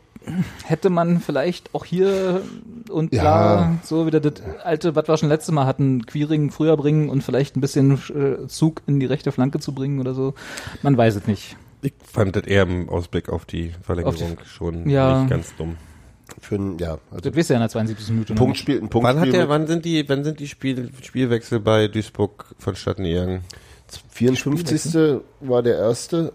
hätte man vielleicht auch hier und Ja. klar so wieder das alte, was wir schon letztes Mal hatten, Queering früher bringen und vielleicht ein bisschen äh, Zug in die rechte Flanke zu bringen oder so. Man weiß es nicht. Ich fand das eher im Ausblick auf die Verlängerung schon Ja. nicht ganz dumm. Für ein, ja, also Das wisst ihr ja in der 72. Minute ein. Punktspiel, ein Wann hat Punktspiel der, wann sind die, wann sind die Spiel, Spielwechsel bei Duisburg vonstatten gegangen? 54. war der erste.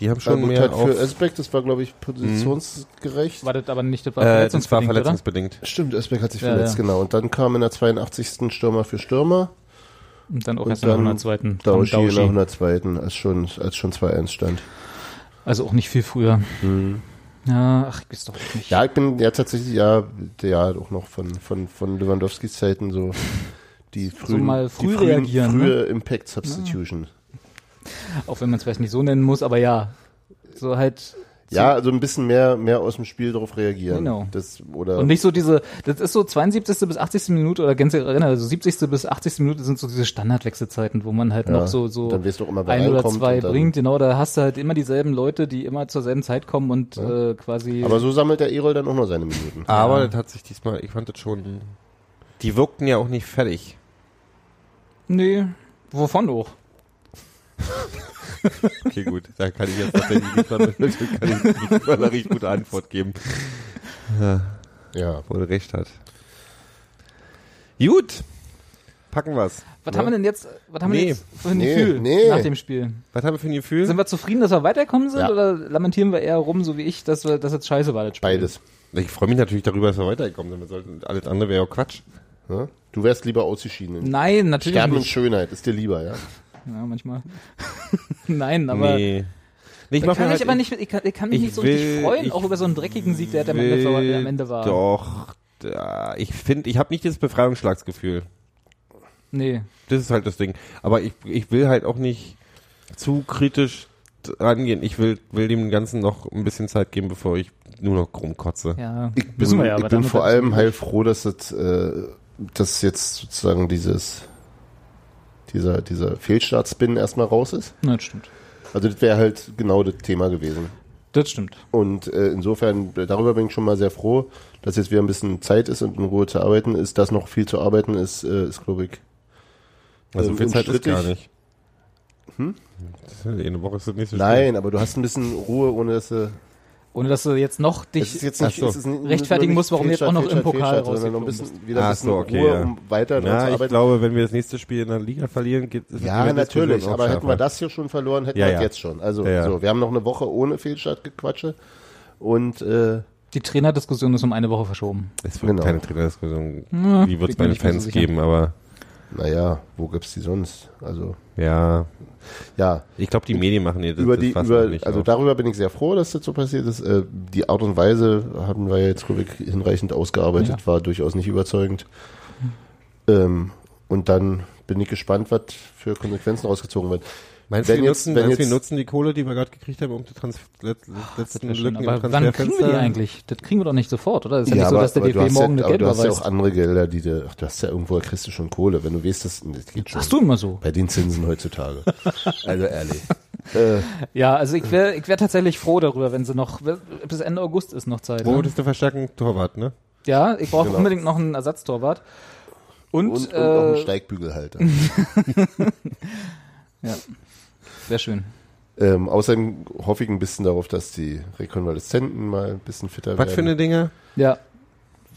Die haben schon mehr halt auf, für Özbeck, das war glaube ich positionsgerecht. War das aber nicht, das war äh, das war verletzungsbedingt, oder? verletzungsbedingt. Stimmt, Özbeck hat sich Ja, verletzt, ja. genau. Und dann kam in der 82. Stürmer für Stürmer. Und dann auch Und erst in der dann 102. kam Dauschi in der Dauschi. 102. als schon, als schon 2-1 stand. Also auch nicht viel früher. Ja, ach, ich weiß doch nicht. Ja, ich bin ja tatsächlich ja, ja auch noch von, von, von Lewandowskis Zeiten so die frühen, mal die früh frühen, reagieren, ne? frühe Impact Substitution. Auch wenn man es vielleicht nicht so nennen muss, aber ja. So halt. Ja, also ein bisschen mehr, mehr aus dem Spiel darauf reagieren. Genau. Das, oder Und nicht so diese, das ist so 72. bis 80. Minute oder ganz also 70. bis 80. Minute sind so diese Standardwechselzeiten, wo man halt Ja, noch so, so dann weißt du auch immer, ein oder zwei bringt. Genau, da hast du halt immer dieselben Leute, die immer zur selben Zeit kommen und äh, quasi. aber so sammelt der Erol dann auch noch seine Minuten. Aber Ja. das hat sich diesmal, ich fand das schon, die wirkten ja auch nicht fertig. nee, wovon auch? Okay, gut, da kann ich jetzt tatsächlich nicht, mal- kann ich nicht eine richtig gute Antwort geben, Ja. wo er recht hat. Gut, packen wir's. Was Ne? haben wir denn jetzt, was haben wir Nee. jetzt für ein Nee, Gefühl nee. nach dem Spiel? Was haben wir für ein Gefühl? Sind wir zufrieden, dass wir weiterkommen sind Ja. oder lamentieren wir eher rum, so wie ich, dass wir, dass jetzt scheiße war, das Spiel? Beides. Ich freue mich natürlich darüber, dass wir weitergekommen sind. Wir sollten, alles andere wäre ja Quatsch. Ja? Du wärst lieber ausgeschieden. Nein, natürlich Sterben in nicht. Schönheit ist dir lieber, ja. Ja, manchmal. Nein, aber nee. Nee, ich kann mich halt- aber nicht, ich kann, ich kann mich ich nicht so will- richtig freuen, auch über so einen dreckigen Sieg, der, halt am Ende, war- der am Ende war. Doch. Da, ich finde, ich habe nicht das Befreiungsschlagsgefühl. Nee. Das ist halt das Ding. Aber ich, ich will halt auch nicht zu kritisch rangehen. Ich will, will dem Ganzen noch ein bisschen Zeit geben, bevor ich nur noch rumkotze. Ja, Ich bin, ja, ich bin vor allem heilfroh, dass das, äh, dass jetzt sozusagen dieses dieser, dieser Fehlstartspin erstmal raus ist. Na, das stimmt. Also das wäre halt genau das Thema gewesen. Das stimmt. Und äh, insofern, äh, darüber bin ich schon mal sehr froh, dass jetzt wieder ein bisschen Zeit ist und in Ruhe zu arbeiten ist. Dass noch viel zu arbeiten ist, äh, ist glaube ich. Also ähm, viel Zeit ist gar nicht. Hm? Das ist ja eine Woche ist das nächste Spiel. Nein, aber du hast ein bisschen Ruhe, ohne dass du Ohne dass du jetzt noch es dich ist jetzt nicht, so. es ist nicht rechtfertigen musst, warum du jetzt auch noch im Fehlstart, Pokal Fehlstart, sondern noch ein bisschen, wieder ein Ach bisschen so, okay, Ruhe, ja. um weiter Ja, zu ich glaube, wenn wir das nächste Spiel in der Liga verlieren, geht ist Ja, natürlich, aber hätten wir das hier schon verloren, hätten Ja, wir ja. das jetzt schon. Also, Ja, ja. so, wir haben noch eine Woche ohne Fehlstartgequatsche und äh, Die Trainerdiskussion ist um eine Woche verschoben. Es wird Genau. keine Trainerdiskussion. Die wird es bei den so Fans geben, aber naja, wo gibt's die sonst? Also, ja. ja, Ich glaube, die Medien machen hier das, über das die, Fass über, also auf. darüber bin ich sehr froh, dass das so passiert ist. Äh, die Art und Weise haben wir ja jetzt, hinreichend ausgearbeitet, Ja. war durchaus nicht überzeugend. Ähm, und dann bin ich gespannt, was für Konsequenzen rausgezogen wird. Meinst du, wenn wir jetzt- nutzen, wenn meinst du, wir jetzt- nutzen die Kohle, die wir gerade gekriegt haben, um die Trans let, letzten schön. Lücken Aber im wann kriegen wir die eigentlich? Das kriegen wir doch nicht sofort, oder? Ist ja, nicht so, dass der aber du DFB hast morgen ja, eine aber du hast ja auch andere Gelder, die du, ach, du hast ja irgendwo kriegst du schon Kohle, wenn du weißt, das, das geht schon. Sagst du immer so. Bei den Zinsen heutzutage. also ehrlich. äh, Ja, also ich wäre ich wär tatsächlich froh darüber, wenn sie noch, bis Ende August ist noch Zeit. Wo Ne? würdest du verstärken? Torwart, ne? Ja, ich brauche Genau. unbedingt noch einen Ersatztorwart. Und, und, und noch einen äh, Steigbügelhalter. ja, wäre schön. Ähm, außerdem hoffe ich ein bisschen darauf, dass die Rekonvaleszenten mal ein bisschen fitter Was werden. für eine Dinge? Ja,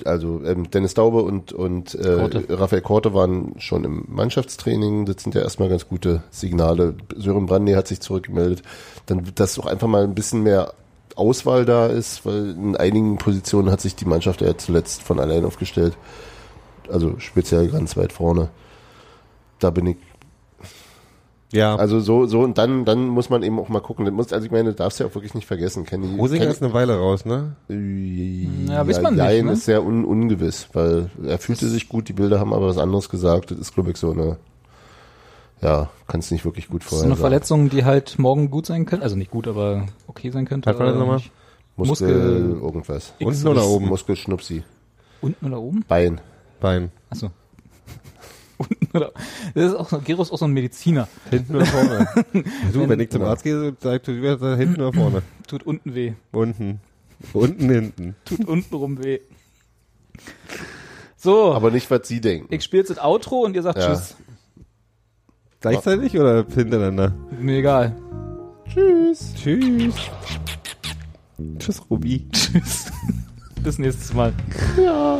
also ähm, Dennis Daube und, und äh, Korte. Raphael Korte waren schon im Mannschaftstraining. Das sind ja erstmal ganz gute Signale. Sören Brandy hat sich zurückgemeldet. Dann, dass auch einfach mal ein bisschen mehr Auswahl da ist, weil in einigen Positionen hat sich die Mannschaft ja zuletzt von allein aufgestellt. Also speziell ganz weit vorne. Da bin ich Ja. also so, so, und dann, dann muss man eben auch mal gucken. Das muss, also ich meine, du darfst ja auch wirklich nicht vergessen. Kenny, Rosinger Kenny- ist eine Weile raus, ne? Ja, weiß man nicht, ne? ist sehr un, ungewiss, weil er fühlte sich gut, die Bilder haben aber was anderes gesagt. Das ist, glaube ich, so eine, ja, kannst nicht wirklich gut so vorher eine sagen. Verletzung, die halt morgen gut sein könnte. Also nicht gut, aber okay sein könnte. Das oder nochmal? Muskel, Muskel- irgendwas. Unten oder oben? Muskelschnupsi. Unten oder oben? Bein. Bein. Achso. Unten oder Das ist auch so, Gero ist auch so ein Mediziner. Hinten oder vorne? du, wenn ich zum. Arzt gehe, sagst du hinten oder vorne? Tut unten weh. Unten. Unten, hinten. Tut unten rum weh. So, Aber nicht, was sie denken. ich spiele jetzt das Outro und ihr sagt Ja. Tschüss. Gleichzeitig oder hintereinander? Mir egal. Tschüss. Tschüss. Tschüss, Ruby. Tschüss. Bis nächstes Mal. Ja.